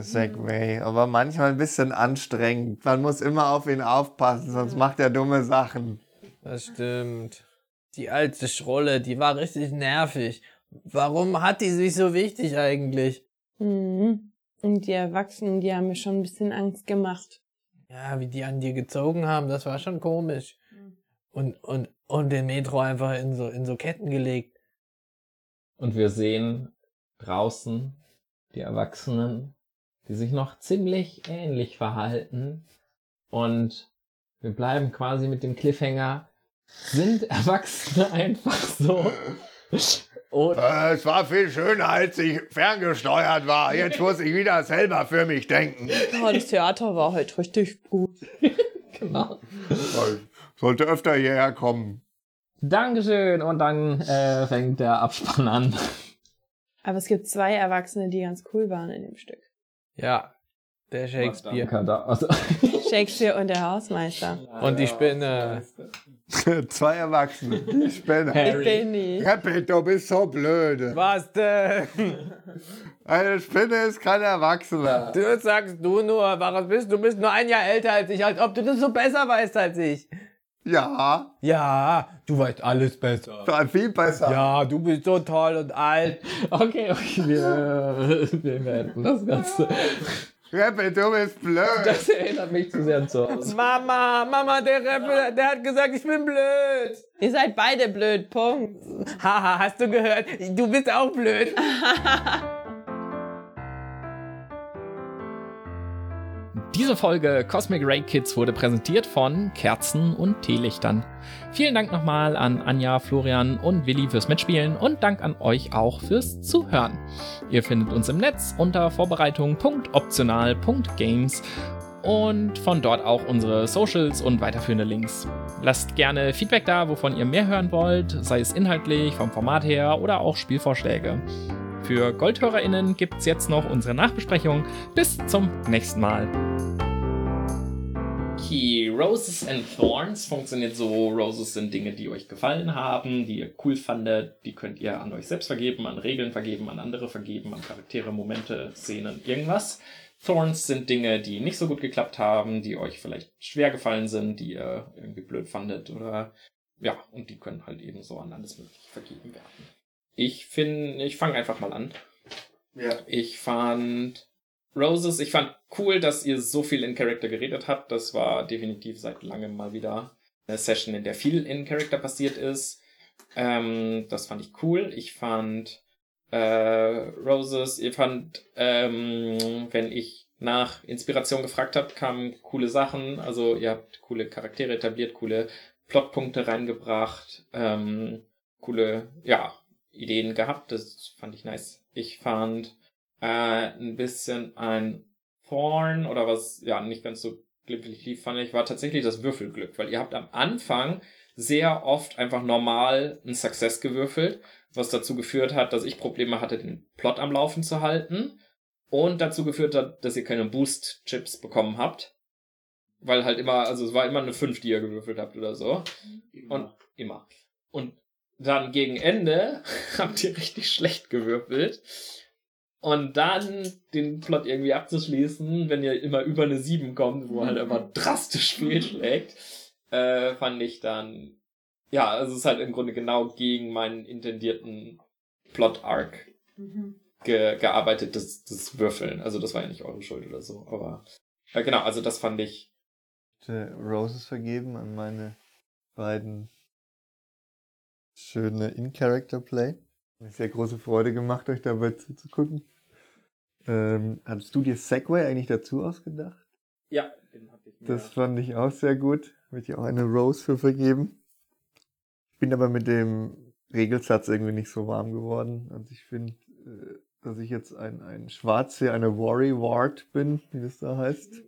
Speaker 2: Segway, aber manchmal ein bisschen anstrengend. Man muss immer auf ihn aufpassen, sonst macht er dumme Sachen.
Speaker 4: Das stimmt. Die alte Schrolle, die war richtig nervig. Warum hat die sich so wichtig eigentlich?
Speaker 3: Mhm. Und die Erwachsenen, die haben mir schon ein bisschen Angst gemacht.
Speaker 4: Ja, wie die an dir gezogen haben, das war schon komisch. Und, und, und den Metro einfach in so, in so Ketten gelegt.
Speaker 1: Und wir sehen draußen die Erwachsenen, die sich noch ziemlich ähnlich verhalten. Und wir bleiben quasi mit dem Cliffhanger. Sind Erwachsene einfach so? Und
Speaker 2: Äh, Es war viel schöner, als ich ferngesteuert war. Jetzt muss ich wieder selber für mich denken.
Speaker 3: Oh, das Theater war halt richtig gut.
Speaker 1: genau.
Speaker 2: Ich sollte öfter hierher kommen.
Speaker 1: Dankeschön. Und dann äh, fängt der Abspann an.
Speaker 3: Aber es gibt zwei Erwachsene, die ganz cool waren in dem Stück.
Speaker 4: Ja, der Shakespeare.
Speaker 1: Also,
Speaker 3: Shakespeare und der Hausmeister.
Speaker 4: Und die Spinne.
Speaker 2: Zwei Erwachsene. Die Spinne.
Speaker 3: Ich bin nie.
Speaker 2: Rapid, du bist so blöd.
Speaker 4: Was denn?
Speaker 2: Eine Spinne ist kein Erwachsener.
Speaker 4: Du sagst du nur, was bist du? Du bist nur ein Jahr älter als ich, als ob du das so besser weißt als ich.
Speaker 2: Ja,
Speaker 4: Ja, du weißt alles besser.
Speaker 2: viel besser.
Speaker 4: Ja, du bist so toll und alt.
Speaker 1: okay, okay, wir, wir beenden das Ganze.
Speaker 2: Rapid, du bist blöd.
Speaker 1: Das erinnert mich zu sehr an zu Hause.
Speaker 4: Mama, Mama, der Rapper, der hat gesagt, ich bin blöd.
Speaker 3: Ihr seid beide blöd, Punkt.
Speaker 4: Haha, hast du gehört? Du bist auch blöd.
Speaker 1: Diese Folge Cosmic Ray Kids wurde präsentiert von Kerzen und Teelichtern. Vielen Dank nochmal an Anja, Florian und Willi fürs Mitspielen und Dank an euch auch fürs Zuhören. Ihr findet uns im Netz unter vorbereitung.optional.games und von dort auch unsere Socials und weiterführende Links. Lasst gerne Feedback da, wovon ihr mehr hören wollt, sei es inhaltlich, vom Format her oder auch Spielvorschläge. Für GoldhörerInnen gibt es jetzt noch unsere Nachbesprechung. Bis zum nächsten Mal. Okay, Roses and Thorns funktioniert so. Roses sind Dinge, die euch gefallen haben, die ihr cool fandet. Die könnt ihr an euch selbst vergeben, an Regeln vergeben, an andere vergeben, an Charaktere, Momente, Szenen, irgendwas. Thorns sind Dinge, die nicht so gut geklappt haben, die euch vielleicht schwer gefallen sind, die ihr irgendwie blöd fandet oder ja, und die können halt eben so an alles mögliche vergeben werden. Ich finde, ich fange einfach mal an.
Speaker 2: Ja.
Speaker 1: Ich fand Roses, ich fand cool, dass ihr so viel in Character geredet habt. Das war definitiv seit langem mal wieder eine Session, in der viel in Character passiert ist. Ähm, das fand ich cool. Ich fand äh, Roses, ihr fand, ähm, wenn ich nach Inspiration gefragt habe, kamen coole Sachen. Also ihr habt coole Charaktere etabliert, coole Plotpunkte reingebracht, ähm, coole, ja, Ideen gehabt. Das fand ich nice. Ich fand äh, ein bisschen ein Thorn oder was ja nicht ganz so glimpflich lief, fand ich, war tatsächlich das Würfelglück, weil ihr habt am Anfang sehr oft einfach normal einen Success gewürfelt, was dazu geführt hat, dass ich Probleme hatte, den Plot am Laufen zu halten und dazu geführt hat, dass ihr keine Boost-Chips bekommen habt. Weil halt immer, also es war immer eine 5, die ihr gewürfelt habt oder so. Und immer. Und dann gegen Ende habt ihr richtig schlecht gewürfelt. Und dann den Plot irgendwie abzuschließen, wenn ihr immer über eine 7 kommt, wo halt immer drastisch fehlschlägt, äh, fand ich dann, ja, also es ist halt im Grunde genau gegen meinen intendierten Plot-Arc ge gearbeitet, das, das Würfeln. Also das war ja nicht eure Schuld oder so, aber äh, genau, also das fand ich
Speaker 2: Roses vergeben an meine beiden schöne In-Character-Play. Hat mir sehr große Freude gemacht, euch dabei zuzugucken. Ähm, hattest du dir Segway eigentlich dazu ausgedacht?
Speaker 1: Ja, den hab ich mir.
Speaker 2: Das fand ich auch sehr gut. Würde ich auch eine Rose für vergeben. Ich bin aber mit dem Regelsatz irgendwie nicht so warm geworden. Also ich finde, äh, dass ich jetzt ein, ein Schwarze, eine Worry Ward bin, wie das da heißt.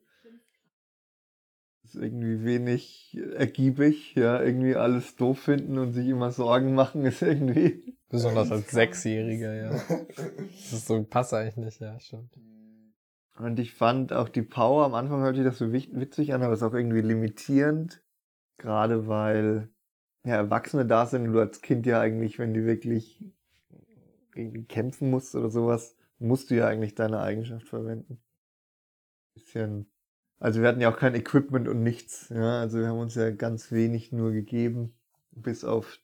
Speaker 2: Irgendwie wenig ergiebig, ja, irgendwie alles doof finden und sich immer Sorgen machen, ist irgendwie.
Speaker 4: Besonders als Sechsjähriger, ja. Das ist so, passt eigentlich nicht, ja, stimmt.
Speaker 2: Und ich fand auch die Power, am Anfang hörte sich das so witzig an, aber es ist auch irgendwie limitierend. Gerade weil ja, Erwachsene da sind und du als Kind ja eigentlich, wenn du wirklich irgendwie kämpfen musst oder sowas, musst du ja eigentlich deine Eigenschaft verwenden. Bisschen. Also wir hatten ja auch kein Equipment und nichts. Ja, also wir haben uns ja ganz wenig nur gegeben. Bis auf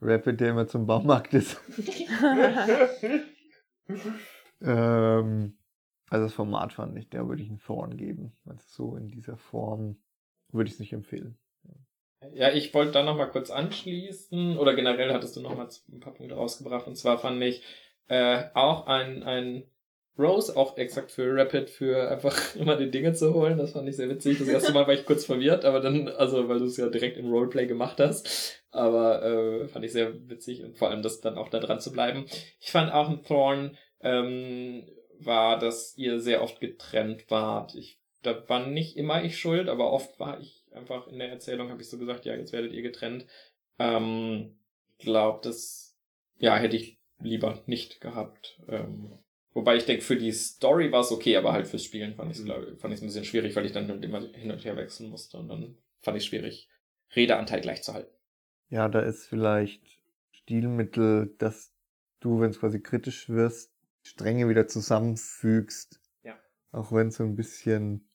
Speaker 2: Rapid, der immer zum Baumarkt ist. ähm, also das Format fand ich, da würde ich einen Thorn geben. Also so in dieser Form würde ich es nicht empfehlen.
Speaker 1: Ja, ich wollte da nochmal kurz anschließen, oder generell hattest du nochmal ein paar Punkte rausgebracht, und zwar fand ich äh, auch ein, ein Rose, auch exakt für Rapid, für einfach immer die Dinge zu holen, das fand ich sehr witzig. Das erste Mal war ich kurz verwirrt, aber dann, also weil du es ja direkt im Roleplay gemacht hast, aber äh, fand ich sehr witzig und vor allem das dann auch da dran zu bleiben. Ich fand auch ein Thorn ähm, war, dass ihr sehr oft getrennt wart. Ich, da war nicht immer ich schuld, aber oft war ich einfach in der Erzählung, habe ich so gesagt, ja, jetzt werdet ihr getrennt. Ähm, glaube, das, ja, hätte ich lieber nicht gehabt. Ähm, wobei ich denke, für die Story war es okay, aber halt fürs Spielen fand ich es fand ich's ein bisschen schwierig, weil ich dann halt immer hin und her wechseln musste und dann fand ich es schwierig, Redeanteil gleich zu halten.
Speaker 2: Ja, da ist vielleicht Stilmittel, dass du, wenn es quasi kritisch wirst, Stränge wieder zusammenfügst.
Speaker 1: Ja.
Speaker 2: Auch wenn es so ein bisschen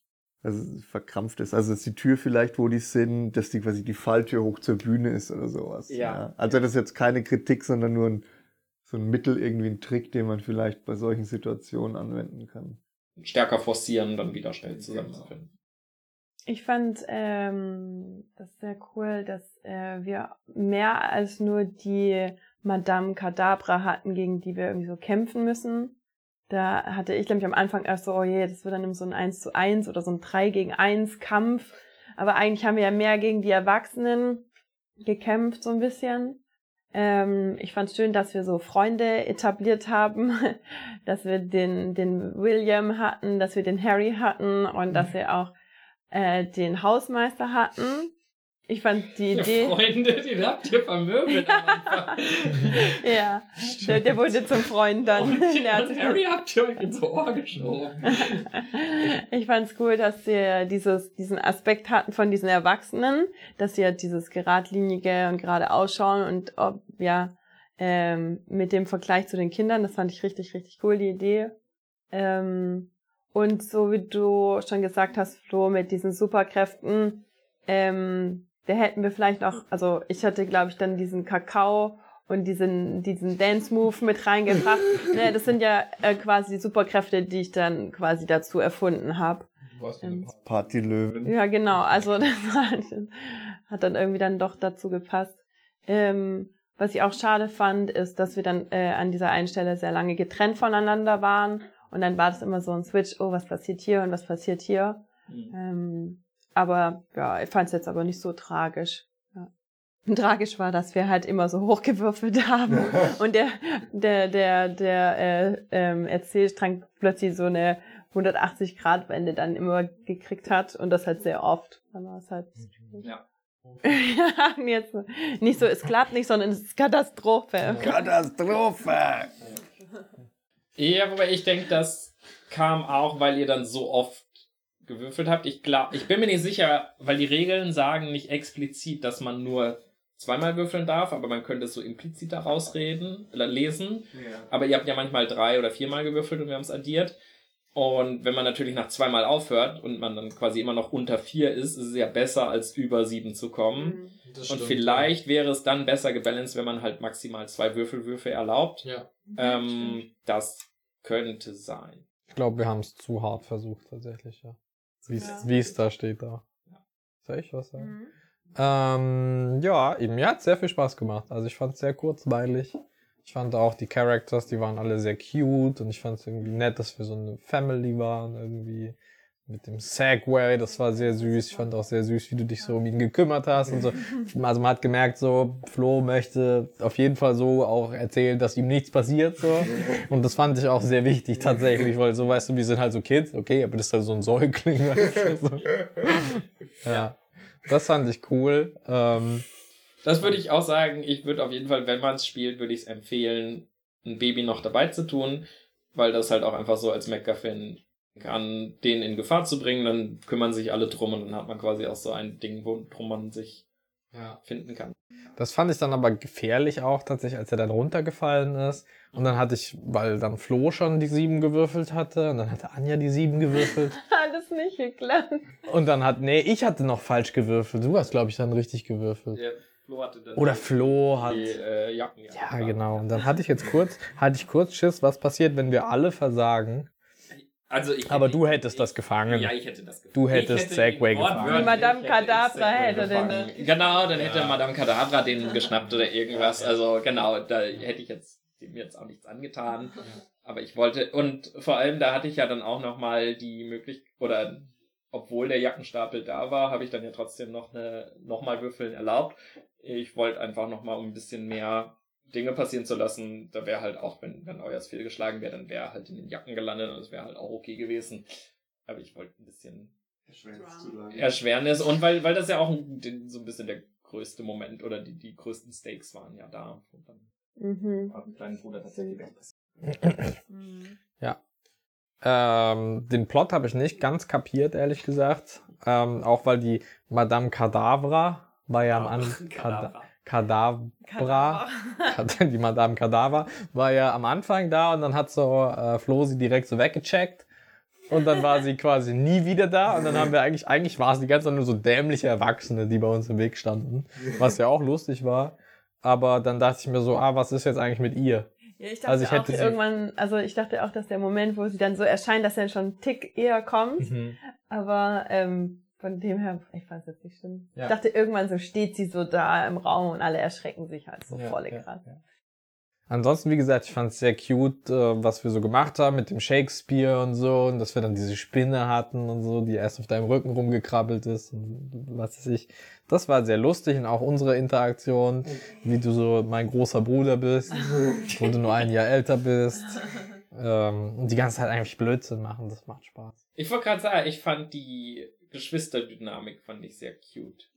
Speaker 2: also verkrampft ist. Also ist die Tür vielleicht, wo die sind, dass die quasi die Falltür hoch zur Bühne ist oder sowas.
Speaker 1: Ja.
Speaker 2: Also das ist jetzt keine Kritik, sondern nur ein, so ein Mittel, irgendwie ein Trick, den man vielleicht bei solchen Situationen anwenden kann.
Speaker 1: Stärker forcieren, dann wieder schnell zusammenzufinden.
Speaker 3: Ich fand ähm, das sehr cool, dass äh, wir mehr als nur die Madame Kadabra hatten, gegen die wir irgendwie so kämpfen müssen. Da hatte ich, glaube ich, am Anfang erst so, oh je, das wird dann immer so ein 1 zu 1 oder so ein 3 gegen 1 Kampf. Aber eigentlich haben wir ja mehr gegen die Erwachsenen gekämpft, so ein bisschen. Ähm, ich fand schön, dass wir so Freunde etabliert haben, dass wir den, den William hatten, dass wir den Harry hatten und dass wir auch äh, den Hausmeister hatten. Ich fand die Idee.
Speaker 1: Freunde, den habt ihr vermöbelt am Anfang.
Speaker 3: Ja, der, der wurde zum Freund dann.
Speaker 1: Und
Speaker 3: Der hat-
Speaker 1: Harry habt ihr euch ins Ohr geschoben.
Speaker 3: Ich fand's cool, dass sie dieses, diesen Aspekt hatten von diesen Erwachsenen, dass sie ja dieses geradlinige und gerade ausschauen und ob, ja, ähm, mit dem Vergleich zu den Kindern, das fand ich richtig, richtig cool, die Idee. Ähm, und so wie du schon gesagt hast, Flo, mit diesen Superkräften, ähm, da hätten wir vielleicht noch, also ich hatte, glaube ich, dann diesen Kakao und diesen, diesen Dance-Move mit reingebracht. ne, das sind ja äh, quasi die Superkräfte, die ich dann quasi dazu erfunden habe. Ähm,
Speaker 2: Partylöwen.
Speaker 3: ja, genau. Also das hat, hat dann irgendwie dann doch dazu gepasst. Ähm, was ich auch schade fand, ist, dass wir dann äh, an dieser einen Stelle sehr lange getrennt voneinander waren. Und dann war das immer so ein Switch, oh, was passiert hier und was passiert hier. Ähm, aber ja, ich fand es jetzt aber nicht so tragisch. Ja. Tragisch war, dass wir halt immer so hochgewürfelt haben und der der der der äh, ähm, Erzählstrang plötzlich so eine 180 Grad Wende dann immer gekriegt hat und das halt sehr oft. Dann war es halt
Speaker 1: Ja.
Speaker 3: ja, und jetzt nicht so, es klappt nicht, sondern es ist Katastrophe.
Speaker 2: Katastrophe!
Speaker 1: Ja, wobei ich denke, das kam auch, weil ihr dann so oft gewürfelt habt. Ich glaube, ich bin mir nicht sicher, weil die Regeln sagen nicht explizit, dass man nur zweimal würfeln darf, aber man könnte es so implizit daraus reden, oder lesen. Aber ihr habt ja manchmal drei oder viermal gewürfelt und wir haben es addiert. Und wenn man natürlich nach zweimal aufhört und man dann quasi immer noch unter vier ist, ist es ja besser, als über sieben zu kommen. Und vielleicht wäre es dann besser gebalanced, wenn man halt maximal zwei Würfelwürfe erlaubt.
Speaker 4: Ja.
Speaker 1: Ähm, das könnte sein.
Speaker 4: Ich glaube, wir haben es zu hart versucht, tatsächlich, ja. Wie es
Speaker 3: Ja.
Speaker 4: wie es da steht da.
Speaker 1: Ja.
Speaker 4: Soll ich was sagen?
Speaker 3: Mhm.
Speaker 4: Ähm, ja, eben, mir hat sehr viel Spaß gemacht. Also ich fand es sehr kurzweilig. Ich fand auch die Characters, die waren alle sehr cute und ich fand es irgendwie nett, dass wir so eine Family waren, irgendwie mit dem Segway, das war sehr süß. Ich fand auch sehr süß, wie du dich so um ihn gekümmert hast und so. Also man hat gemerkt, so, Flo möchte auf jeden Fall so auch erzählen, dass ihm nichts passiert, so. Und das fand ich auch sehr wichtig, tatsächlich, weil so, weißt du, wir sind halt so Kids, okay, aber das ist halt so ein Säugling, weißt du, so. Ja. Das fand ich cool. Ähm,
Speaker 1: Das würde ich auch sagen. Ich würde auf jeden Fall, wenn man es spielt, würde ich es empfehlen, ein Baby noch dabei zu tun, weil das halt auch einfach so als MacGuffin kann, den in Gefahr zu bringen. Dann kümmern sich alle drum und dann hat man quasi auch so ein Ding, worum man sich finden kann.
Speaker 4: Das fand ich dann aber gefährlich auch tatsächlich, als er dann runtergefallen ist. Und dann hatte ich, weil dann Flo schon die sieben gewürfelt hatte und dann hatte Anja die sieben gewürfelt.
Speaker 3: Alles nicht geklappt.
Speaker 4: Und dann hat, nee, ich hatte noch falsch gewürfelt. Du hast, glaube ich, dann richtig gewürfelt.
Speaker 1: Der Flo hatte dann
Speaker 4: Oder Flo hat.
Speaker 1: die äh, Jacken.
Speaker 4: Ja, genau. Und dann hatte ich jetzt kurz, hatte ich kurz Schiss, was passiert, wenn wir alle versagen.
Speaker 1: Also ich
Speaker 4: Aber
Speaker 1: hätte
Speaker 4: du hättest das gefangen.
Speaker 1: Ja, ich hätte das gefangen.
Speaker 4: Du hättest
Speaker 1: Ich hätte
Speaker 4: Segway gefangen.
Speaker 3: Die Madame
Speaker 1: ich hätte
Speaker 3: Kadabra
Speaker 1: Segway
Speaker 3: hätte den-
Speaker 1: gefangen. Genau, dann hätte Madame Kadabra den geschnappt oder irgendwas. Also genau, da hätte ich jetzt dem jetzt auch nichts angetan. Aber ich wollte, und vor allem, da hatte ich ja dann auch nochmal die Möglichkeit, oder obwohl der Jackenstapel da war, habe ich dann ja trotzdem noch eine, nochmal Würfeln erlaubt. Ich wollte einfach nochmal, um ein bisschen mehr Dinge passieren zu lassen, da wäre halt auch, wenn, wenn euers fehlgeschlagen wäre, dann wäre er halt in den Jacken gelandet und es wäre halt auch okay gewesen. Aber ich wollte ein bisschen Erschwernis und weil, weil das ja auch ein, den- so ein bisschen der größte Moment oder die, die größten Stakes waren ja da. Und dann
Speaker 3: Mhm.
Speaker 1: war dem kleinen Bruder tatsächlich was passiert.
Speaker 4: Ähm, den Plot habe ich nicht ganz kapiert, ehrlich gesagt. Ähm, auch weil die Madame Kadavra war ja am Anfang. Kadavra. Kadavra. die Madame Kadaver war ja am Anfang da und dann hat so äh, Flo sie direkt so weggecheckt. Und dann war sie quasi nie wieder da. Und dann haben wir eigentlich, eigentlich war es die ganze Zeit nur so dämliche Erwachsene, die bei uns im Weg standen. Was ja auch lustig war. Aber dann dachte ich mir so, ah, was ist jetzt eigentlich mit ihr?
Speaker 3: Ja, ich dachte
Speaker 4: Also ich hätte
Speaker 3: auch irgendwann, also ich dachte auch, dass der Moment, wo sie dann so erscheint, dass er schon einen Tick eher kommt. Aber ähm, von dem her, ich fand es jetzt nicht schlimm.
Speaker 4: Ja.
Speaker 3: Ich dachte, irgendwann so steht sie so da im Raum und alle erschrecken sich halt so
Speaker 4: Ja,
Speaker 3: volle
Speaker 4: ja,
Speaker 3: krass.
Speaker 4: ja. Ansonsten, wie gesagt, ich fand es sehr cute, äh, was wir so gemacht haben mit dem Shakespeare und so, und dass wir dann diese Spinne hatten und so, die erst auf deinem Rücken rumgekrabbelt ist und was weiß ich. Das war sehr lustig und auch unsere Interaktion, wie du so mein großer Bruder bist, wo du nur ein Jahr älter bist. Ähm, und die ganze Zeit eigentlich Blödsinn machen, das macht Spaß.
Speaker 1: Ich wollte gerade sagen, ich fand die Geschwisterdynamik fand ich sehr cute.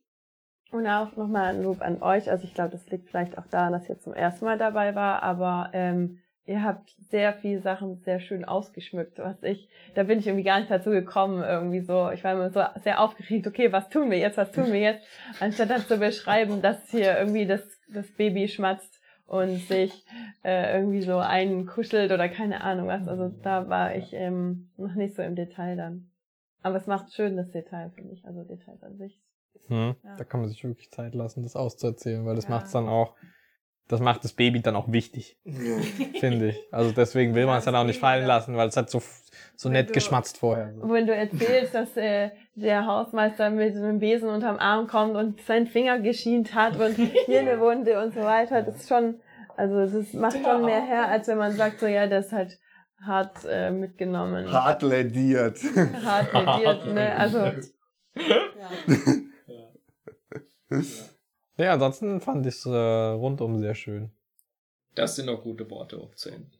Speaker 3: Und auch nochmal ein Lob an euch. Also ich glaube, das liegt vielleicht auch daran, dass ihr zum ersten Mal dabei war, aber ähm, ihr habt sehr viele Sachen sehr schön ausgeschmückt, was ich, da bin ich irgendwie gar nicht dazu gekommen, irgendwie so, ich war immer so sehr aufgeregt, okay, was tun wir jetzt, was tun wir jetzt, anstatt dann zu beschreiben, dass hier irgendwie das, das Baby schmatzt und sich äh, irgendwie so einkuschelt oder keine Ahnung was. Also da war ich ähm, noch nicht so im Detail dann. Aber es macht schön das Detail, finde ich, also Details an sich.
Speaker 4: Hm.
Speaker 3: Ja.
Speaker 4: Da kann man sich wirklich Zeit lassen, das auszuerzählen, weil das
Speaker 3: Ja.
Speaker 4: macht's dann auch, das macht das Baby dann auch wichtig, finde ich. Also deswegen will
Speaker 3: Ja,
Speaker 4: man es dann
Speaker 3: das
Speaker 4: auch nicht fallen lassen, weil es hat so, so
Speaker 3: Wenn
Speaker 4: nett
Speaker 3: du-
Speaker 4: geschmatzt vorher.
Speaker 3: Wenn du erzählst, dass äh, der Hausmeister mit einem Besen unterm Arm kommt und seinen Finger geschient hat und hier eine Wunde und so weiter, das ist schon, also das macht schon mehr her, als wenn man sagt, so ja, das ist halt hart äh, mitgenommen,
Speaker 2: Hart lädiert.
Speaker 3: hart lediert, ne? Also
Speaker 4: Ja, ansonsten fand ich es äh, rundum sehr schön.
Speaker 1: Das sind doch gute Worte, um zu enden.